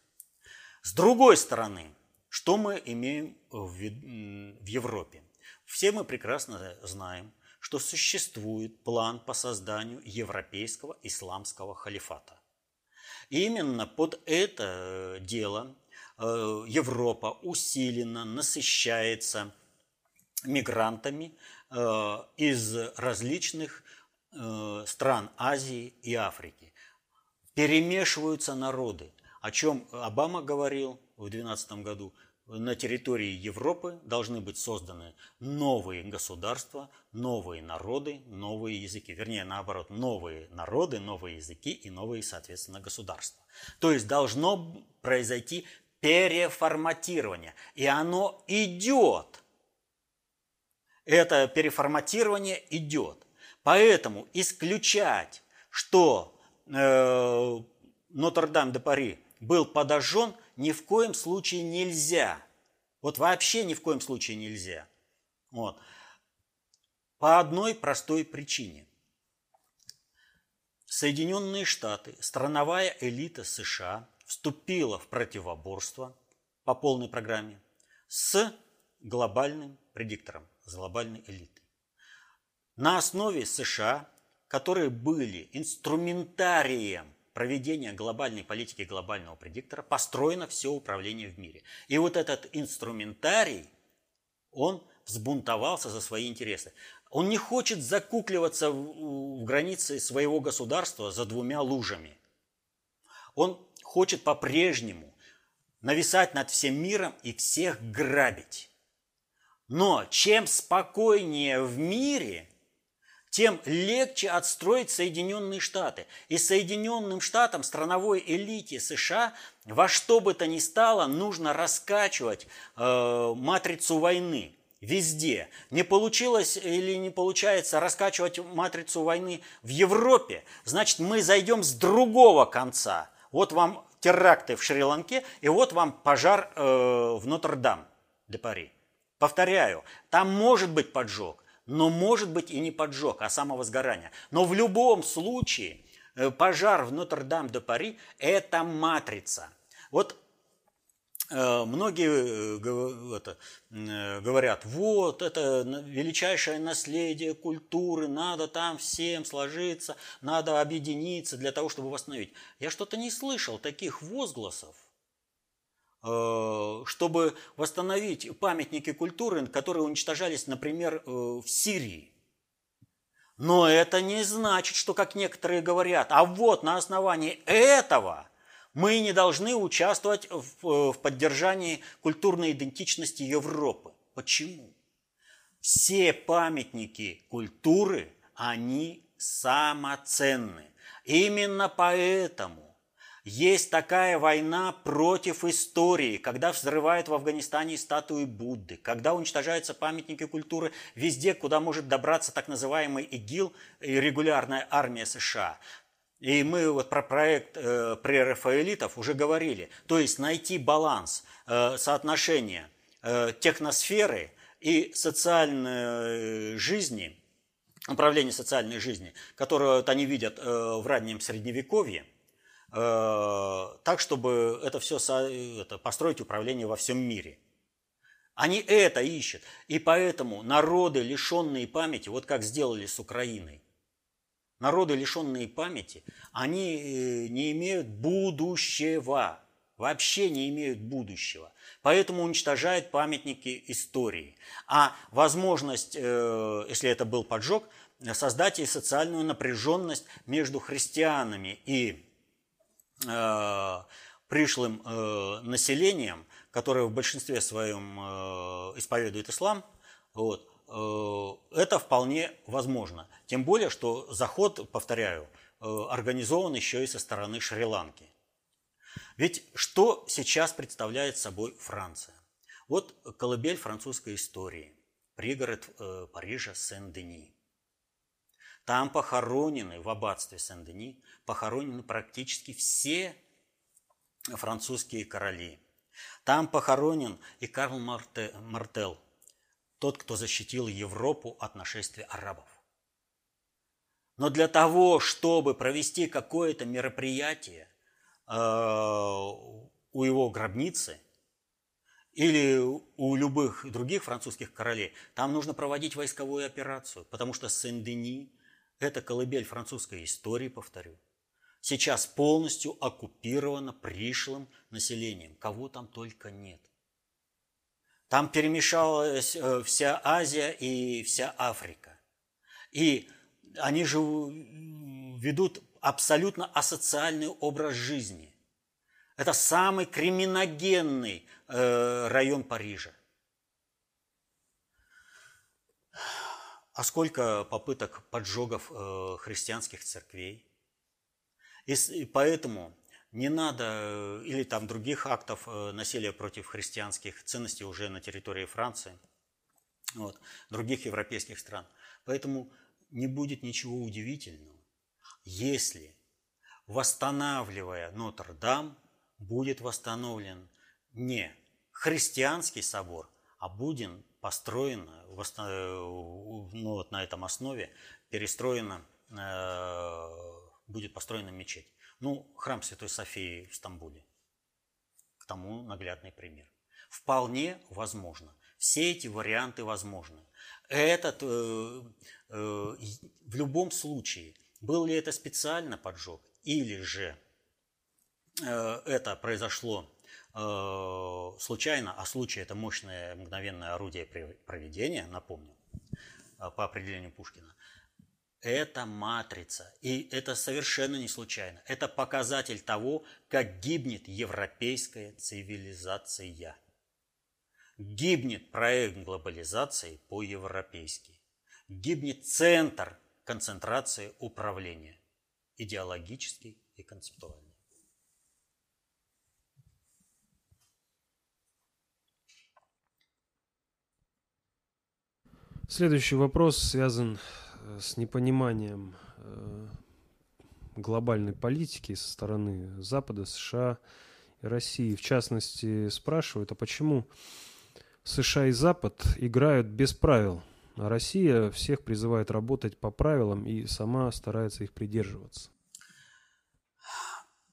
С другой стороны, что мы имеем в Европе? Все мы прекрасно знаем, что существует план по созданию европейского исламского халифата. И именно под это дело э, Европа усиленно насыщается мигрантами э, из различных Э, стран Азии и Африки. Перемешиваются народы. о чем Обама говорил в 2012 году, на территории Европы должны быть созданы новые государства, новые народы, новые языки. Вернее, наоборот, новые народы, новые языки и новые, соответственно, государства. То есть должно произойти переформатирование. И оно идет. Это переформатирование идет. Поэтому исключать, что э, Нотр-Дам-де-Пари был подожжен – ни в коем случае нельзя. Вот вообще ни в коем случае нельзя. Вот. По одной простой причине. Соединенные Штаты, страновая элита США вступила в противоборство по полной программе с глобальным предиктором, с глобальной элитой. На основе США, которые были инструментарием проведения глобальной политики глобального предиктора построено все управление в мире. И вот этот инструментарий, он взбунтовался за свои интересы. Он не хочет закукливаться в, в границы своего государства за двумя лужами. Он хочет по-прежнему нависать над всем миром и всех грабить. Но чем спокойнее в мире – тем легче отстроить Соединенные Штаты. И Соединенным Штатам, страновой элите США, во что бы то ни стало, нужно раскачивать э, матрицу войны везде. Не получилось или не получается раскачивать матрицу войны в Европе, значит мы зайдем с другого конца. Вот вам теракты в Шри-Ланке, и вот вам пожар э, в Нотр-Дам де Пари. Повторяю, там может быть поджог, но может быть и не поджог, а самовозгорание. Но в любом случае э, пожар в Нотр-Дам-де-Пари – это матрица. Вот э, Многие э, говорят, вот это величайшее наследие культуры, надо там всем сложиться, надо объединиться для того, чтобы восстановить. Я что-то не слышал таких возгласов чтобы восстановить памятники культуры, которые уничтожались, например, э, в Сирии. Но это не значит, что, как некоторые говорят, а вот на основании этого мы не должны участвовать в, в поддержании культурной идентичности Европы. Почему? Все памятники культуры, они самоценны. Именно поэтому есть такая война против истории, когда взрывают в Афганистане статуи Будды, когда уничтожаются памятники культуры везде, куда может добраться так называемый ИГИЛ и регулярная армия США. И мы вот про проект э, прерафаэлитов уже говорили. То есть найти баланс, э, соотношение э, техносферы и социальной жизни, управления социальной жизни, которую вот они видят э, в раннем Средневековье – так, чтобы это все это, построить управление во всем мире. Они это ищут. И поэтому народы, лишенные памяти, вот как сделали с Украиной, народы, лишенные памяти, они э, не имеют будущего, вообще не имеют будущего. Поэтому уничтожают памятники истории. А возможность, э, если это был поджог, создать и социальную напряженность между христианами и Э, пришлым э, населением, которое в большинстве своем э, исповедует ислам, вот, это вполне возможно. Тем более, что заход, повторяю, организован еще и со стороны Шри-Ланки. Ведь что сейчас представляет собой Франция? Вот колыбель французской истории, пригород Парижа Сен-Дени. Там похоронены в аббатстве Сен-Дени похоронены практически все французские короли. Там похоронен и Карл Мартел, тот, кто защитил Европу от нашествия арабов. Но для того, чтобы провести какое-то мероприятие э, у его гробницы или у любых других французских королей, там нужно проводить войсковую операцию, потому что Сен-Дени – это колыбель французской истории, повторю сейчас полностью оккупирована пришлым населением. Кого там только нет. Там перемешалась э, вся Азия и вся Африка. И они же ведут абсолютно асоциальный образ жизни. Это самый криминогенный э, район Парижа. А сколько попыток поджогов э, христианских церквей? И, поэтому не надо, э, или там других актов э, насилия против христианских ценностей уже на территории Франции, вот, других европейских стран. Поэтому не будет ничего удивительного, если, восстанавливая Нотр-Дам, будет восстановлен не христианский собор, а будет построена, ну, вот на этом основе перестроена, э, будет построена мечеть. Ну, храм Святой Софии в Стамбуле. К тому наглядный пример. Вполне возможно. Все эти варианты возможны. Этот, э, э, в любом случае, был ли это специально поджог, или же э, это произошло Э, случайно, а случай это мощное мгновенное орудие проведения, напомню, э, по определению Пушкина, это матрица. И это совершенно не случайно. Это показатель того, как гибнет европейская цивилизация. Гибнет проект глобализации по-европейски. Гибнет центр концентрации управления. Идеологический и концептуальный. Следующий вопрос связан э, с непониманием э, глобальной политики со стороны Запада, США и России. В частности, спрашивают, а почему США и Запад играют без правил, а Россия всех призывает работать по правилам и сама старается их придерживаться?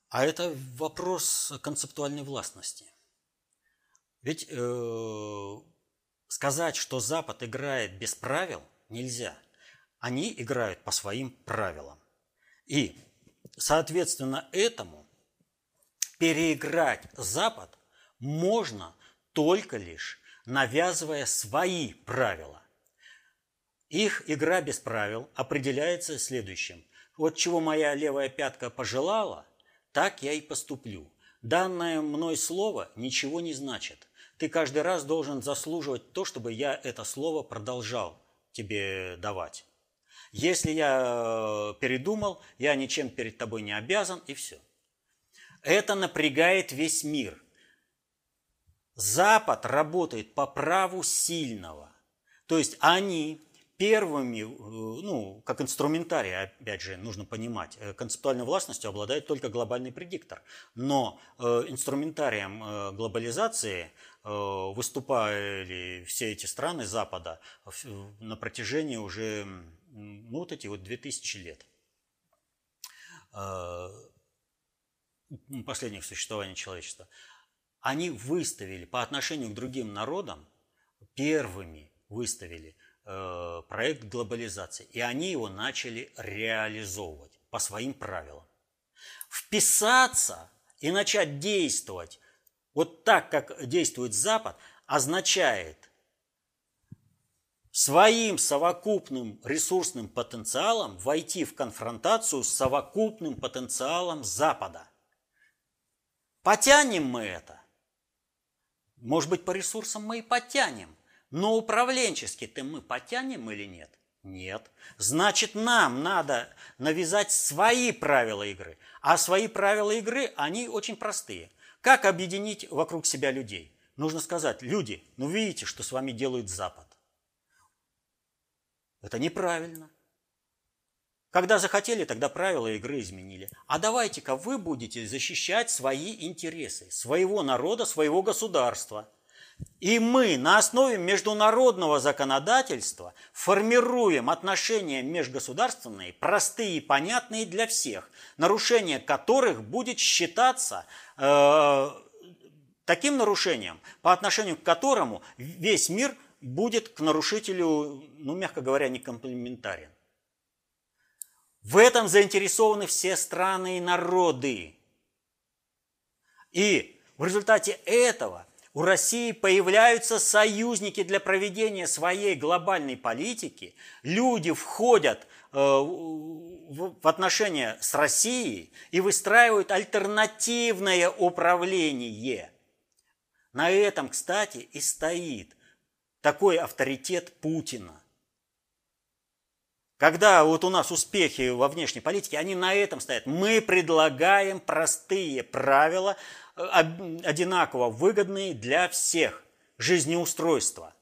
А это вопрос концептуальной властности. Ведь э, Сказать, что Запад играет без правил, нельзя. Они играют по своим правилам. И, соответственно, этому переиграть Запад можно только лишь навязывая свои правила. Их игра без правил определяется следующим. Вот чего моя левая пятка пожелала, так я и поступлю. Данное мной слово ничего не значит. Ты каждый раз должен заслуживать то, чтобы я это слово продолжал тебе давать. Если я э, передумал, я ничем перед тобой не обязан, и все. Это напрягает весь мир. Запад работает по праву сильного. То есть они первыми, э, ну, как инструментарий, опять же, нужно понимать, э, концептуальной властностью обладает только глобальный предиктор. Но инструментарием глобализации выступали все эти страны Запада на протяжении уже, ну, вот эти вот 2000 лет последних существований человечества. Они выставили по отношению к другим народам, первыми выставили – Э, проект глобализации, и они его начали реализовывать по своим правилам. Вписаться и начать действовать вот так, как действует Запад, означает своим совокупным ресурсным потенциалом войти в конфронтацию с совокупным потенциалом Запада. Потянем мы это. Может быть, по ресурсам мы и потянем. Но управленчески-то мы потянем или нет? Нет. Значит, нам надо навязать свои правила игры. А свои правила игры, они очень простые. Как объединить вокруг себя людей? Нужно сказать, люди, ну видите, что с вами делает Запад. Это неправильно. Когда захотели, тогда правила игры изменили. А давайте-ка вы будете защищать свои интересы, своего народа, своего государства – и мы на основе международного законодательства формируем отношения межгосударственные, простые и понятные для всех, нарушение которых будет считаться э, таким нарушением, по отношению к которому весь мир будет к нарушителю, ну, мягко говоря, не комплементарен. В этом заинтересованы все страны и народы. И в результате этого – у России появляются союзники для проведения своей глобальной политики, люди входят э, в отношения с Россией и выстраивают альтернативное управление. На этом, кстати, и стоит такой авторитет Путина. Когда вот у нас успехи во внешней политике, они на этом стоят. Мы предлагаем простые правила, одинаково выгодные для всех жизнеустройства.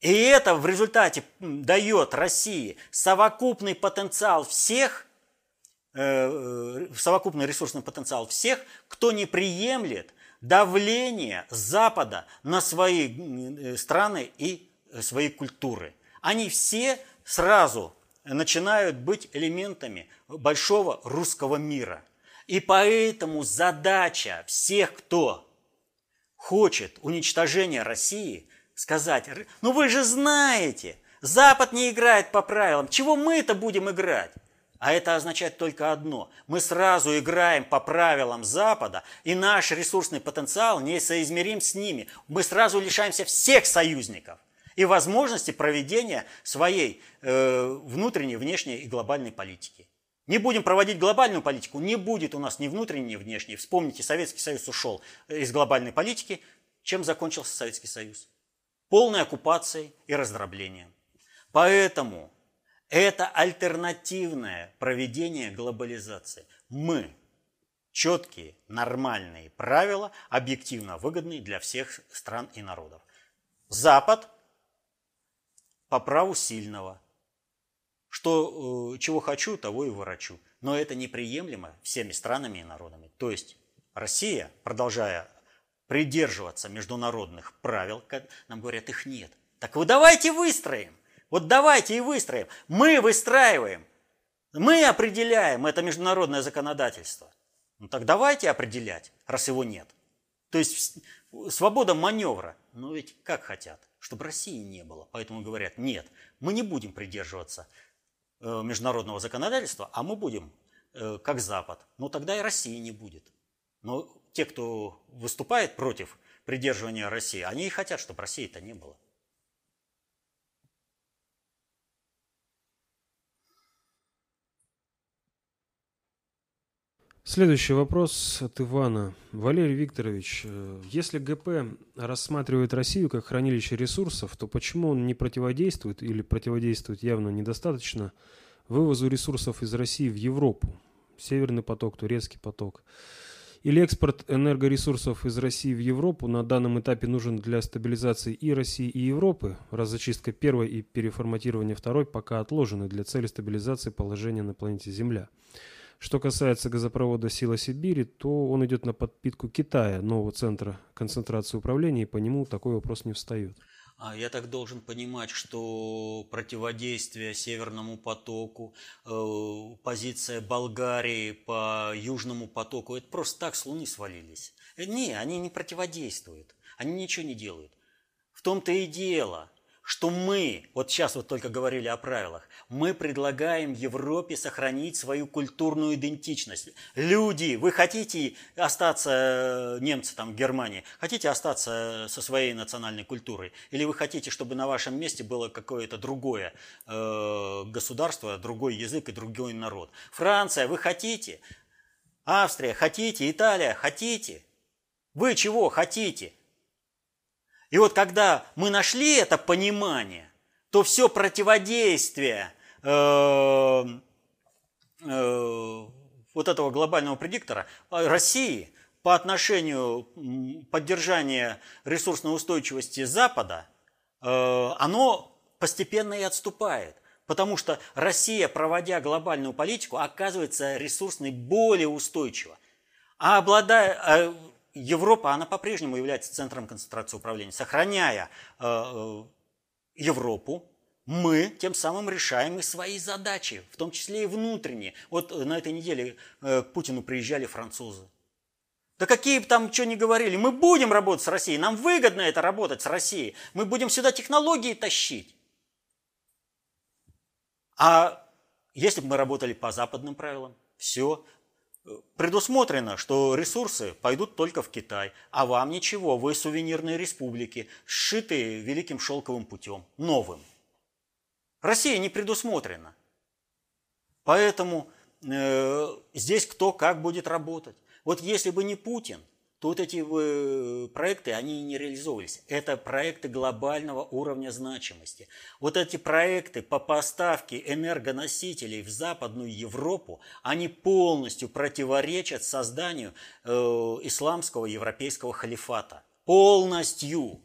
И это в результате дает России совокупный потенциал всех, э, э, совокупный ресурсный потенциал всех, кто не приемлет давление Запада на свои э, страны и свои культуры. Они все сразу начинают быть элементами большого русского мира – и поэтому задача всех, кто хочет уничтожения России, сказать, ну вы же знаете, Запад не играет по правилам, чего мы это будем играть? А это означает только одно. Мы сразу играем по правилам Запада, и наш ресурсный потенциал несоизмерим с ними. Мы сразу лишаемся всех союзников и возможности проведения своей э, внутренней, внешней и глобальной политики. Не будем проводить глобальную политику, не будет у нас ни внутренней, ни внешней. Вспомните, Советский Союз ушел из глобальной политики. Чем закончился Советский Союз? Полной оккупацией и раздроблением. Поэтому это альтернативное проведение глобализации. Мы четкие, нормальные правила, объективно выгодные для всех стран и народов. Запад по праву сильного, что, э, чего хочу, того и ворочу. Но это неприемлемо всеми странами и народами. То есть Россия, продолжая придерживаться международных правил, нам говорят, их нет. Так вот давайте выстроим. Вот давайте и выстроим. Мы выстраиваем. Мы определяем это международное законодательство. Ну так давайте определять, раз его нет. То есть свобода маневра. Но ведь как хотят? Чтобы России не было. Поэтому говорят, нет, мы не будем придерживаться международного законодательства, а мы будем э, как Запад. Но тогда и России не будет. Но те, кто выступает против придерживания России, они и хотят, чтобы России-то не было. Следующий вопрос от Ивана. Валерий Викторович, э, если ГП рассматривает Россию как хранилище ресурсов, то почему он не противодействует или противодействует явно недостаточно вывозу ресурсов из России в Европу? Северный поток, турецкий поток. Или экспорт энергоресурсов из России в Европу на данном этапе нужен для стабилизации и России, и Европы, раз зачистка первой и переформатирование второй пока отложены для цели стабилизации положения на планете Земля. Что касается газопровода «Сила Сибири», то он идет на подпитку Китая, нового центра концентрации управления, и по нему такой вопрос не встает. А я так должен понимать, что противодействие Северному потоку, э, позиция Болгарии по Южному потоку, это просто так с Луны свалились. Э, не, они не противодействуют, они ничего не делают. В том-то и дело, что мы, вот сейчас вот только говорили о правилах, мы предлагаем Европе сохранить свою культурную идентичность. Люди, вы хотите остаться, э, немцы там в Германии, хотите остаться со своей национальной культурой? Или вы хотите, чтобы на вашем месте было какое-то другое э, государство, другой язык и другой народ? Франция, вы хотите? Австрия, хотите? Италия, хотите? Вы чего хотите? И вот когда мы нашли это понимание, то все противодействие э, э, вот этого глобального предиктора России по отношению поддержания ресурсной устойчивости Запада, э, оно постепенно и отступает. Потому что Россия, проводя глобальную политику, оказывается ресурсной более устойчиво. А обладая, Европа, она по-прежнему является центром концентрации управления. Сохраняя э, э, Европу, мы тем самым решаем и свои задачи, в том числе и внутренние. Вот на этой неделе э, к Путину приезжали французы. Да какие бы там что ни говорили, мы будем работать с Россией, нам выгодно это работать с Россией, мы будем сюда технологии тащить. А если бы мы работали по западным правилам, все, предусмотрено, что ресурсы пойдут только в Китай, а вам ничего, вы сувенирные республики, сшитые великим шелковым путем, новым. Россия не предусмотрена. Поэтому э, здесь кто как будет работать. Вот если бы не Путин, вот эти э, проекты, они не реализовывались. Это проекты глобального уровня значимости. Вот эти проекты по поставке энергоносителей в Западную Европу, они полностью противоречат созданию э, исламского европейского халифата. Полностью.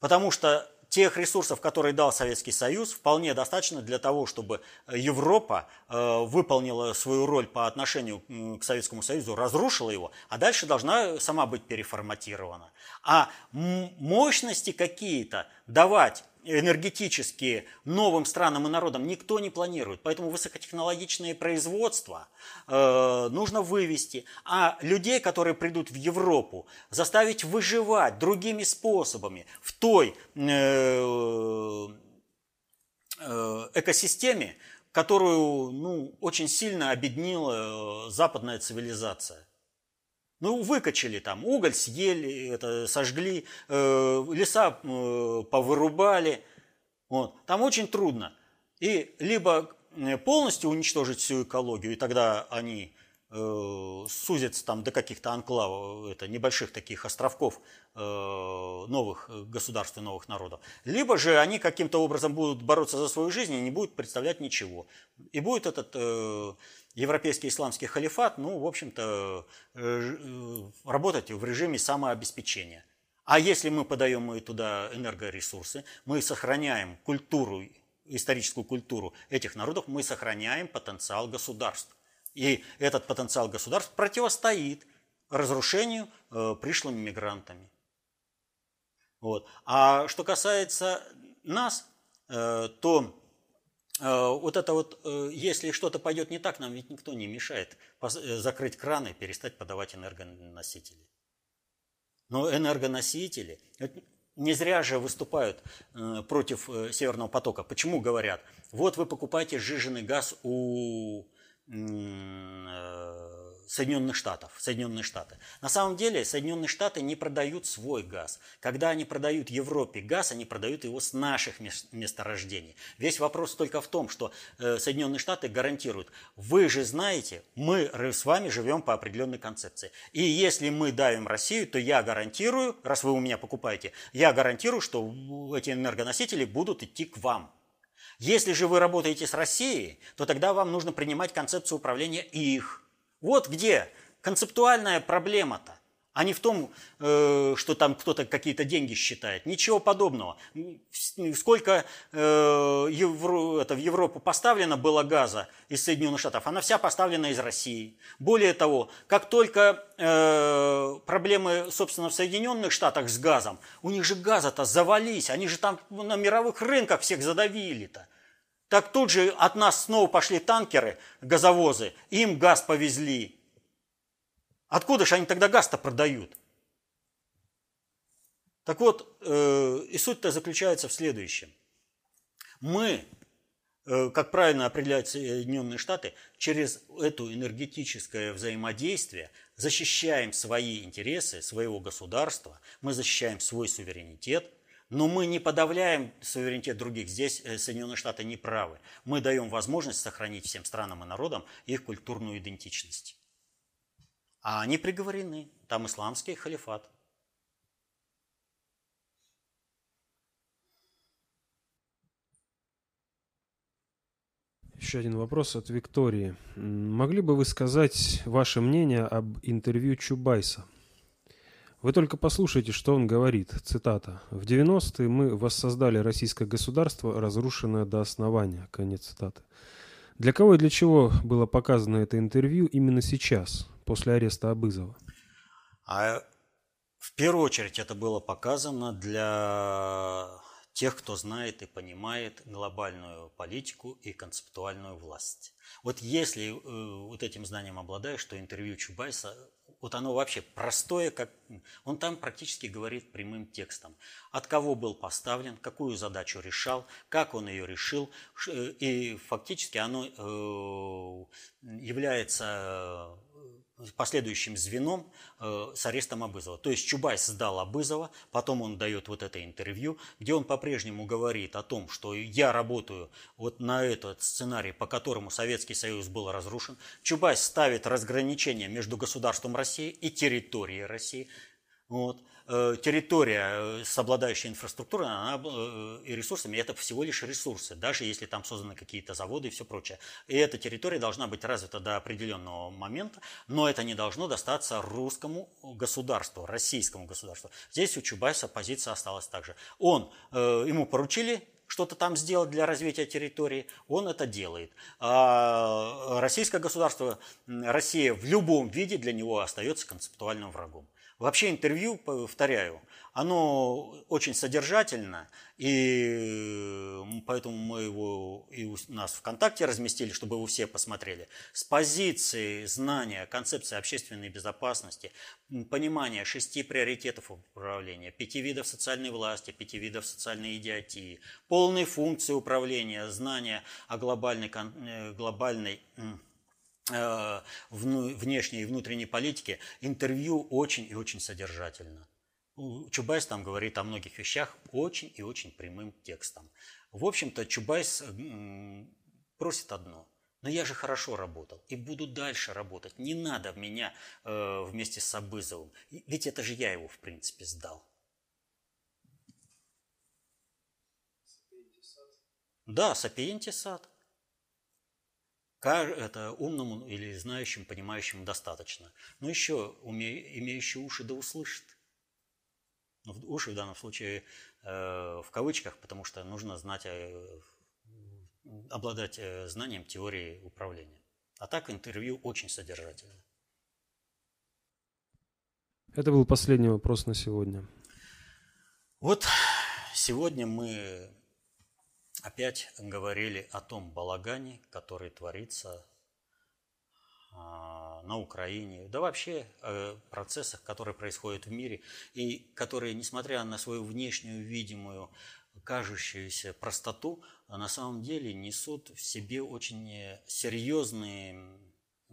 Потому что тех ресурсов, которые дал Советский Союз, вполне достаточно для того, чтобы Европа э, выполнила свою роль по отношению к Советскому Союзу, разрушила его, а дальше должна сама быть переформатирована. А мощности какие-то давать энергетические новым странам и народам никто не планирует. Поэтому высокотехнологичные производства э, нужно вывести. А людей, которые придут в Европу, заставить выживать другими способами в той э, э, экосистеме, которую ну, очень сильно обеднила э, западная цивилизация. Ну, выкачали там, уголь съели, это, сожгли, э, леса э, повырубали. Вот. Там очень трудно. И либо э, полностью уничтожить всю экологию, и тогда они сузятся там до каких-то анклавов, это, небольших таких островков э, новых государств и новых народов. Либо же они каким-то образом будут бороться за свою жизнь и не будут представлять ничего. И будет этот... Э, европейский исламский халифат, ну, в общем-то, э, э, работать в режиме самообеспечения. А если мы подаем туда энергоресурсы, мы сохраняем культуру, историческую культуру этих народов, мы сохраняем потенциал государств. И этот потенциал государств противостоит разрушению э, пришлыми мигрантами. Вот. А что касается нас, э, то Э, вот это вот, если что-то пойдет не так, нам ведь никто не мешает закрыть краны и перестать подавать энергоносители. Но энергоносители, не зря же выступают против Северного потока. Почему говорят? Вот вы покупаете сжиженный газ у Соединенных Штатов, Соединенные Штаты. На самом деле Соединенные Штаты не продают свой газ. Когда они продают Европе газ, они продают его с наших месторождений. Весь вопрос только в том, что э, Соединенные Штаты гарантируют, вы же знаете, мы с вами живем по определенной концепции. И если мы давим Россию, то я гарантирую, раз вы у меня покупаете, я гарантирую, что эти энергоносители будут идти к вам. Если же вы работаете с Россией, то тогда вам нужно принимать концепцию управления их – вот где концептуальная проблема-то, а не в том, э, что там кто-то какие-то деньги считает. Ничего подобного. Сколько э, евро, это, в Европу поставлено было газа из Соединенных Штатов, она вся поставлена из России. Более того, как только э, проблемы, собственно, в Соединенных Штатах с газом, у них же газа-то завались, они же там на мировых рынках всех задавили-то. Так тут же от нас снова пошли танкеры, газовозы, им газ повезли. Откуда же они тогда газ-то продают? Так вот, э, и суть-то заключается в следующем. Мы, э, как правильно определяют Соединенные Штаты, через это энергетическое взаимодействие защищаем свои интересы, своего государства, мы защищаем свой суверенитет, но мы не подавляем суверенитет других. Здесь э, Соединенные Штаты не правы. Мы даем возможность сохранить всем странам и народам их культурную идентичность. А они приговорены. Там исламский халифат. Еще один вопрос от Виктории. Могли бы вы сказать ваше мнение об интервью Чубайса? Вы только послушайте, что он говорит. Цитата. «В 90-е мы воссоздали российское государство, разрушенное до основания». Конец цитаты. Для кого и для чего было показано это интервью именно сейчас, после ареста Абызова? А в первую очередь это было показано для тех, кто знает и понимает глобальную политику и концептуальную власть. Вот если э, вот этим знанием обладаешь, что интервью Чубайса вот оно вообще простое, как он там практически говорит прямым текстом. От кого был поставлен, какую задачу решал, как он ее решил. Э, и фактически оно э, является последующим звеном э, с арестом Абызова. То есть Чубайс сдал Абызова, потом он дает вот это интервью, где он по-прежнему говорит о том, что я работаю вот на этот сценарий, по которому Советский Союз был разрушен. Чубайс ставит разграничение между государством России и территорией России. Вот. Э, территория э, с обладающей инфраструктурой она, э, и ресурсами – это всего лишь ресурсы, даже если там созданы какие-то заводы и все прочее. И эта территория должна быть развита до определенного момента, но это не должно достаться русскому государству, российскому государству. Здесь у Чубайса позиция осталась также. Он, ему поручили что-то там сделать для развития территории, он это делает. А российское государство, Россия в любом виде для него остается концептуальным врагом. Вообще интервью, повторяю, оно очень содержательно, и поэтому мы его и у нас ВКонтакте разместили, чтобы вы все посмотрели. С позиции знания концепции общественной безопасности, понимания шести приоритетов управления, пяти видов социальной власти, пяти видов социальной идиотии, полной функции управления, знания о глобальной, э, глобальной внешней и внутренней политики, интервью очень и очень содержательно. Чубайс там говорит о многих вещах очень и очень прямым текстом. В общем-то, Чубайс просит одно. Но я же хорошо работал и буду дальше работать. Не надо меня э, вместе с Абызовым. Ведь это же я его, в принципе, сдал. Да, Sapienti sat это умному или знающему, понимающему достаточно. Но еще уме, имеющий уши да услышит. Ну, уши в данном случае э, в кавычках, потому что нужно знать, э, обладать э, знанием теории управления. А так интервью очень содержательное. Это был последний вопрос на сегодня. Вот сегодня мы опять говорили о том балагане, который творится а, на Украине, да вообще о процессах, которые происходят в мире, и которые, несмотря на свою внешнюю видимую, кажущуюся простоту, на самом деле несут в себе очень серьезные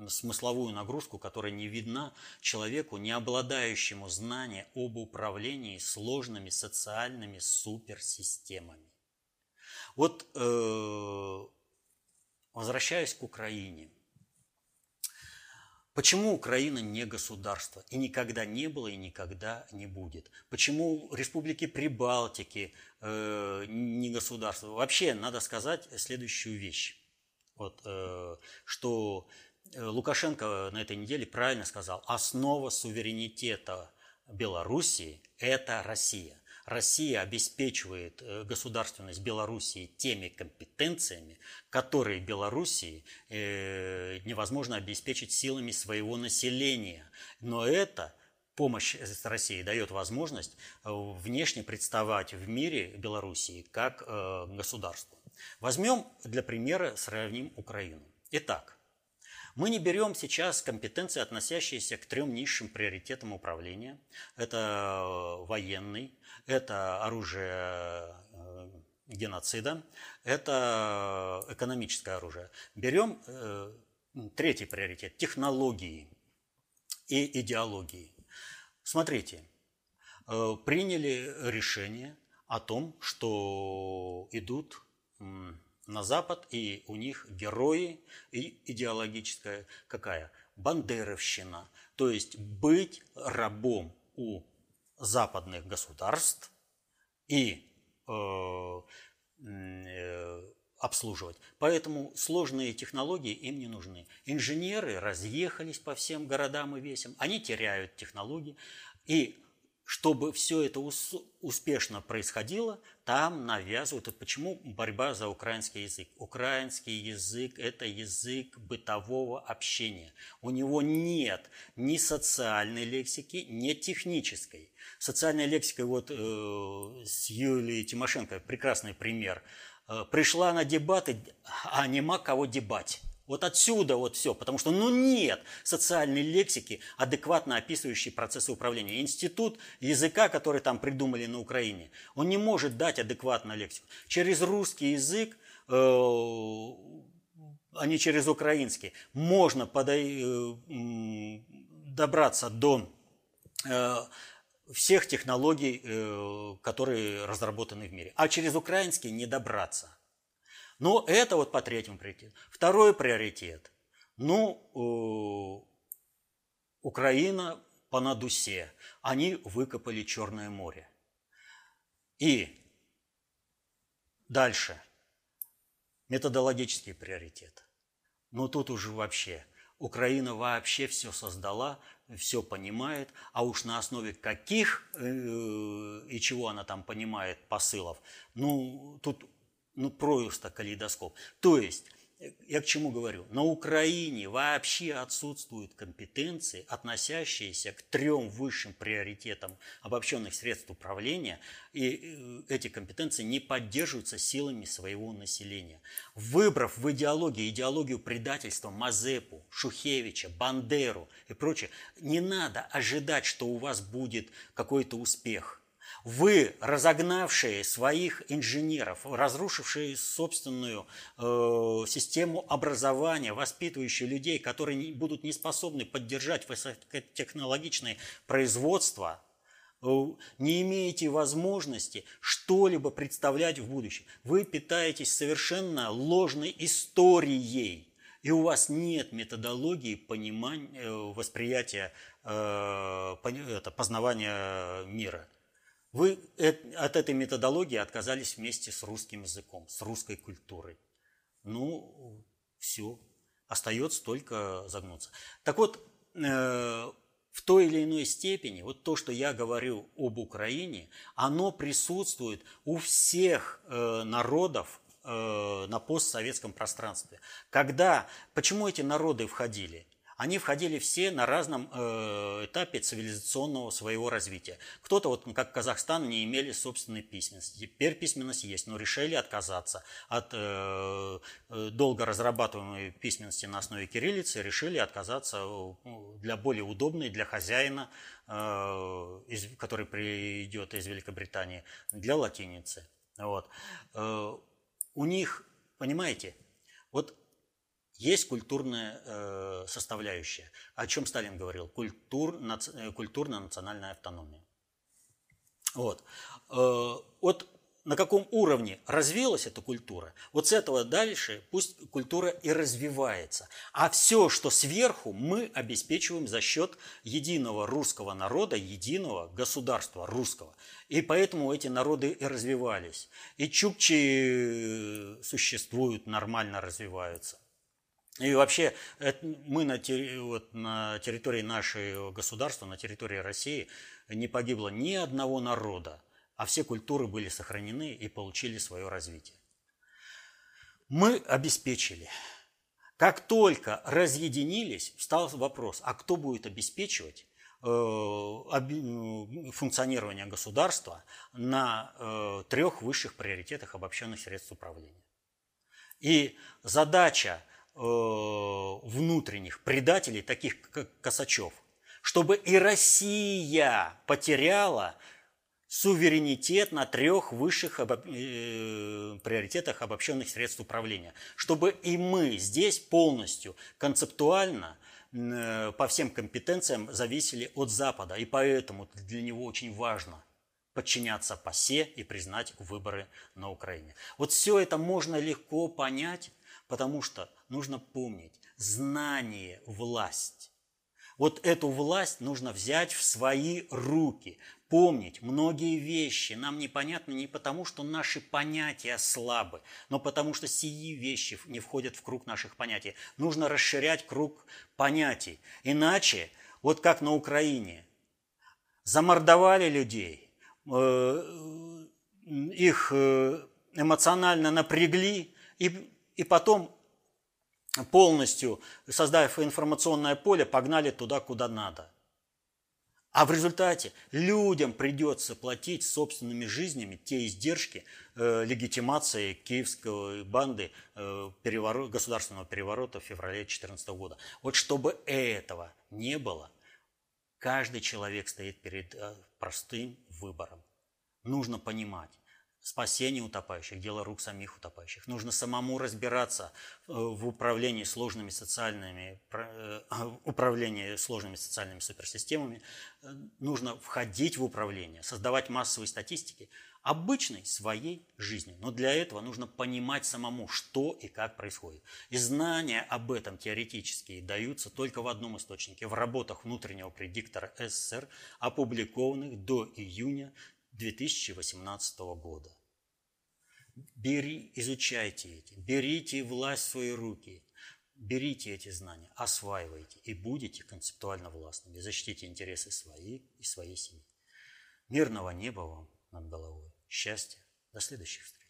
смысловую нагрузку, которая не видна человеку, не обладающему знанием об управлении сложными социальными суперсистемами. Вот э, возвращаясь к Украине. Почему Украина не государство и никогда не было и никогда не будет? Почему республики Прибалтики э, не государство? Вообще надо сказать следующую вещь. Вот, э, что Лукашенко на этой неделе правильно сказал, основа суверенитета Белоруссии – это Россия. Россия обеспечивает э, государственность Белоруссии теми компетенциями, которые Белоруссии э, невозможно обеспечить силами своего населения. Но это помощь России дает возможность э, внешне представать в мире Белоруссии как государство. Возьмем для примера, сравним Украину. Итак, мы не берем сейчас компетенции, относящиеся к трем низшим приоритетам управления. Это военный, это оружие э, геноцида, это экономическое оружие. Берем э, третий приоритет – технологии и идеологии. Смотрите, э, приняли решение о том, что идут на Запад, и у них герои и идеологическая какая? Бандеровщина. То есть быть рабом у западных государств и э, э, обслуживать. Поэтому сложные технологии им не нужны. Инженеры разъехались по всем городам и весям, они теряют технологии. И чтобы все это успешно происходило, там навязывают. И почему борьба за украинский язык? Украинский язык – это язык бытового общения. У него нет ни социальной лексики, ни технической. Социальная лексика, вот э, с Юлией Тимошенко, прекрасный пример. Э, пришла на дебаты, а нема кого дебать. Вот отсюда вот все, потому что ну нет социальной лексики, адекватно описывающей процессы управления. Институт языка, который там придумали на Украине, он не может дать адекватную лексику. Через русский язык э, а не через украинский, можно подай, э, добраться до э, всех технологий, которые разработаны в мире. А через украинский не добраться. Но это вот по третьему приоритету. Второй приоритет. Ну, Украина по Надусе. Они выкопали Черное море. И дальше. Методологический приоритет. Но тут уже вообще Украина вообще все создала, все понимает, а уж на основе каких э, и чего она там понимает посылов, ну, тут ну, просто калейдоскоп. То есть я к чему говорю? На Украине вообще отсутствуют компетенции, относящиеся к трем высшим приоритетам обобщенных средств управления, и э, эти компетенции не поддерживаются силами своего населения. Выбрав в идеологии идеологию предательства Мазепу, Шухевича, Бандеру и прочее, не надо ожидать, что у вас будет какой-то успех – вы, разогнавшие своих инженеров, разрушившие собственную э, систему образования, воспитывающие людей, которые не, будут не способны поддержать высокотехнологичное производство, э, не имеете возможности что-либо представлять в будущем. Вы питаетесь совершенно ложной историей. И у вас нет методологии понимания, э, восприятия, э, познавания мира. Вы от этой методологии отказались вместе с русским языком, с русской культурой. Ну, все. Остается только загнуться. Так вот, э, в той или иной степени, вот то, что я говорю об Украине, оно присутствует у всех э, народов э, на постсоветском пространстве. Когда, почему эти народы входили? Они входили все на разном э, этапе цивилизационного своего развития. Кто-то, вот как Казахстан, не имели собственной письменности. Теперь письменность есть, но решили отказаться от э, э долго разрабатываемой письменности на основе кириллицы, решили отказаться э, для более удобной для хозяина, э, из, который придет из Великобритании, для латиницы. Вот. Э, у них, понимаете, вот есть культурная э, составляющая. О чем Сталин говорил? Культур, наци, э, культурно-национальная автономия. Вот. Э, вот на каком уровне развилась эта культура, вот с этого дальше пусть культура и развивается. А все, что сверху, мы обеспечиваем за счет единого русского народа, единого государства русского. И поэтому эти народы и развивались. И чукчи существуют, нормально развиваются. И вообще мы на, вот, на территории нашего государства, на территории России не погибло ни одного народа, а все культуры были сохранены и получили свое развитие. Мы обеспечили. Как только разъединились, встал вопрос, а кто будет обеспечивать э, функционирование государства на э, трех высших приоритетах обобщенных средств управления. И задача внутренних предателей, таких как Косачев, чтобы и Россия потеряла суверенитет на трех высших обо... э, приоритетах обобщенных средств управления, чтобы и мы здесь полностью концептуально э, по всем компетенциям зависели от Запада, и поэтому для него очень важно подчиняться ПАСЕ и признать выборы на Украине. Вот все это можно легко понять, потому что нужно помнить, знание – власть. Вот эту власть нужно взять в свои руки, помнить многие вещи. Нам непонятны не потому, что наши понятия слабы, но потому что сии вещи не входят в круг наших понятий. Нужно расширять круг понятий. Иначе, вот как на Украине, замордовали людей, э, их э, эмоционально напрягли, и, и потом полностью, создав информационное поле, погнали туда, куда надо. А в результате людям придется платить собственными жизнями те издержки э, легитимации киевской банды э, переворот, государственного переворота в феврале 2014 года. Вот чтобы этого не было, каждый человек стоит перед э, простым выбором. Нужно понимать, спасение утопающих – дело рук самих утопающих. Нужно самому разбираться э, в управлении сложными социальными, э, управлении сложными социальными суперсистемами. Э, нужно входить в управление, создавать массовые статистики обычной своей жизни. Но для этого нужно понимать самому, что и как происходит. И знания об этом теоретические даются только в одном источнике – в работах внутреннего предиктора СССР, опубликованных до июня 2018 года. Бери, изучайте эти, берите власть в свои руки, берите эти знания, осваивайте и будете концептуально властными, защитите интересы свои и своей семьи. Мирного неба вам над головой, счастья, до следующих встреч.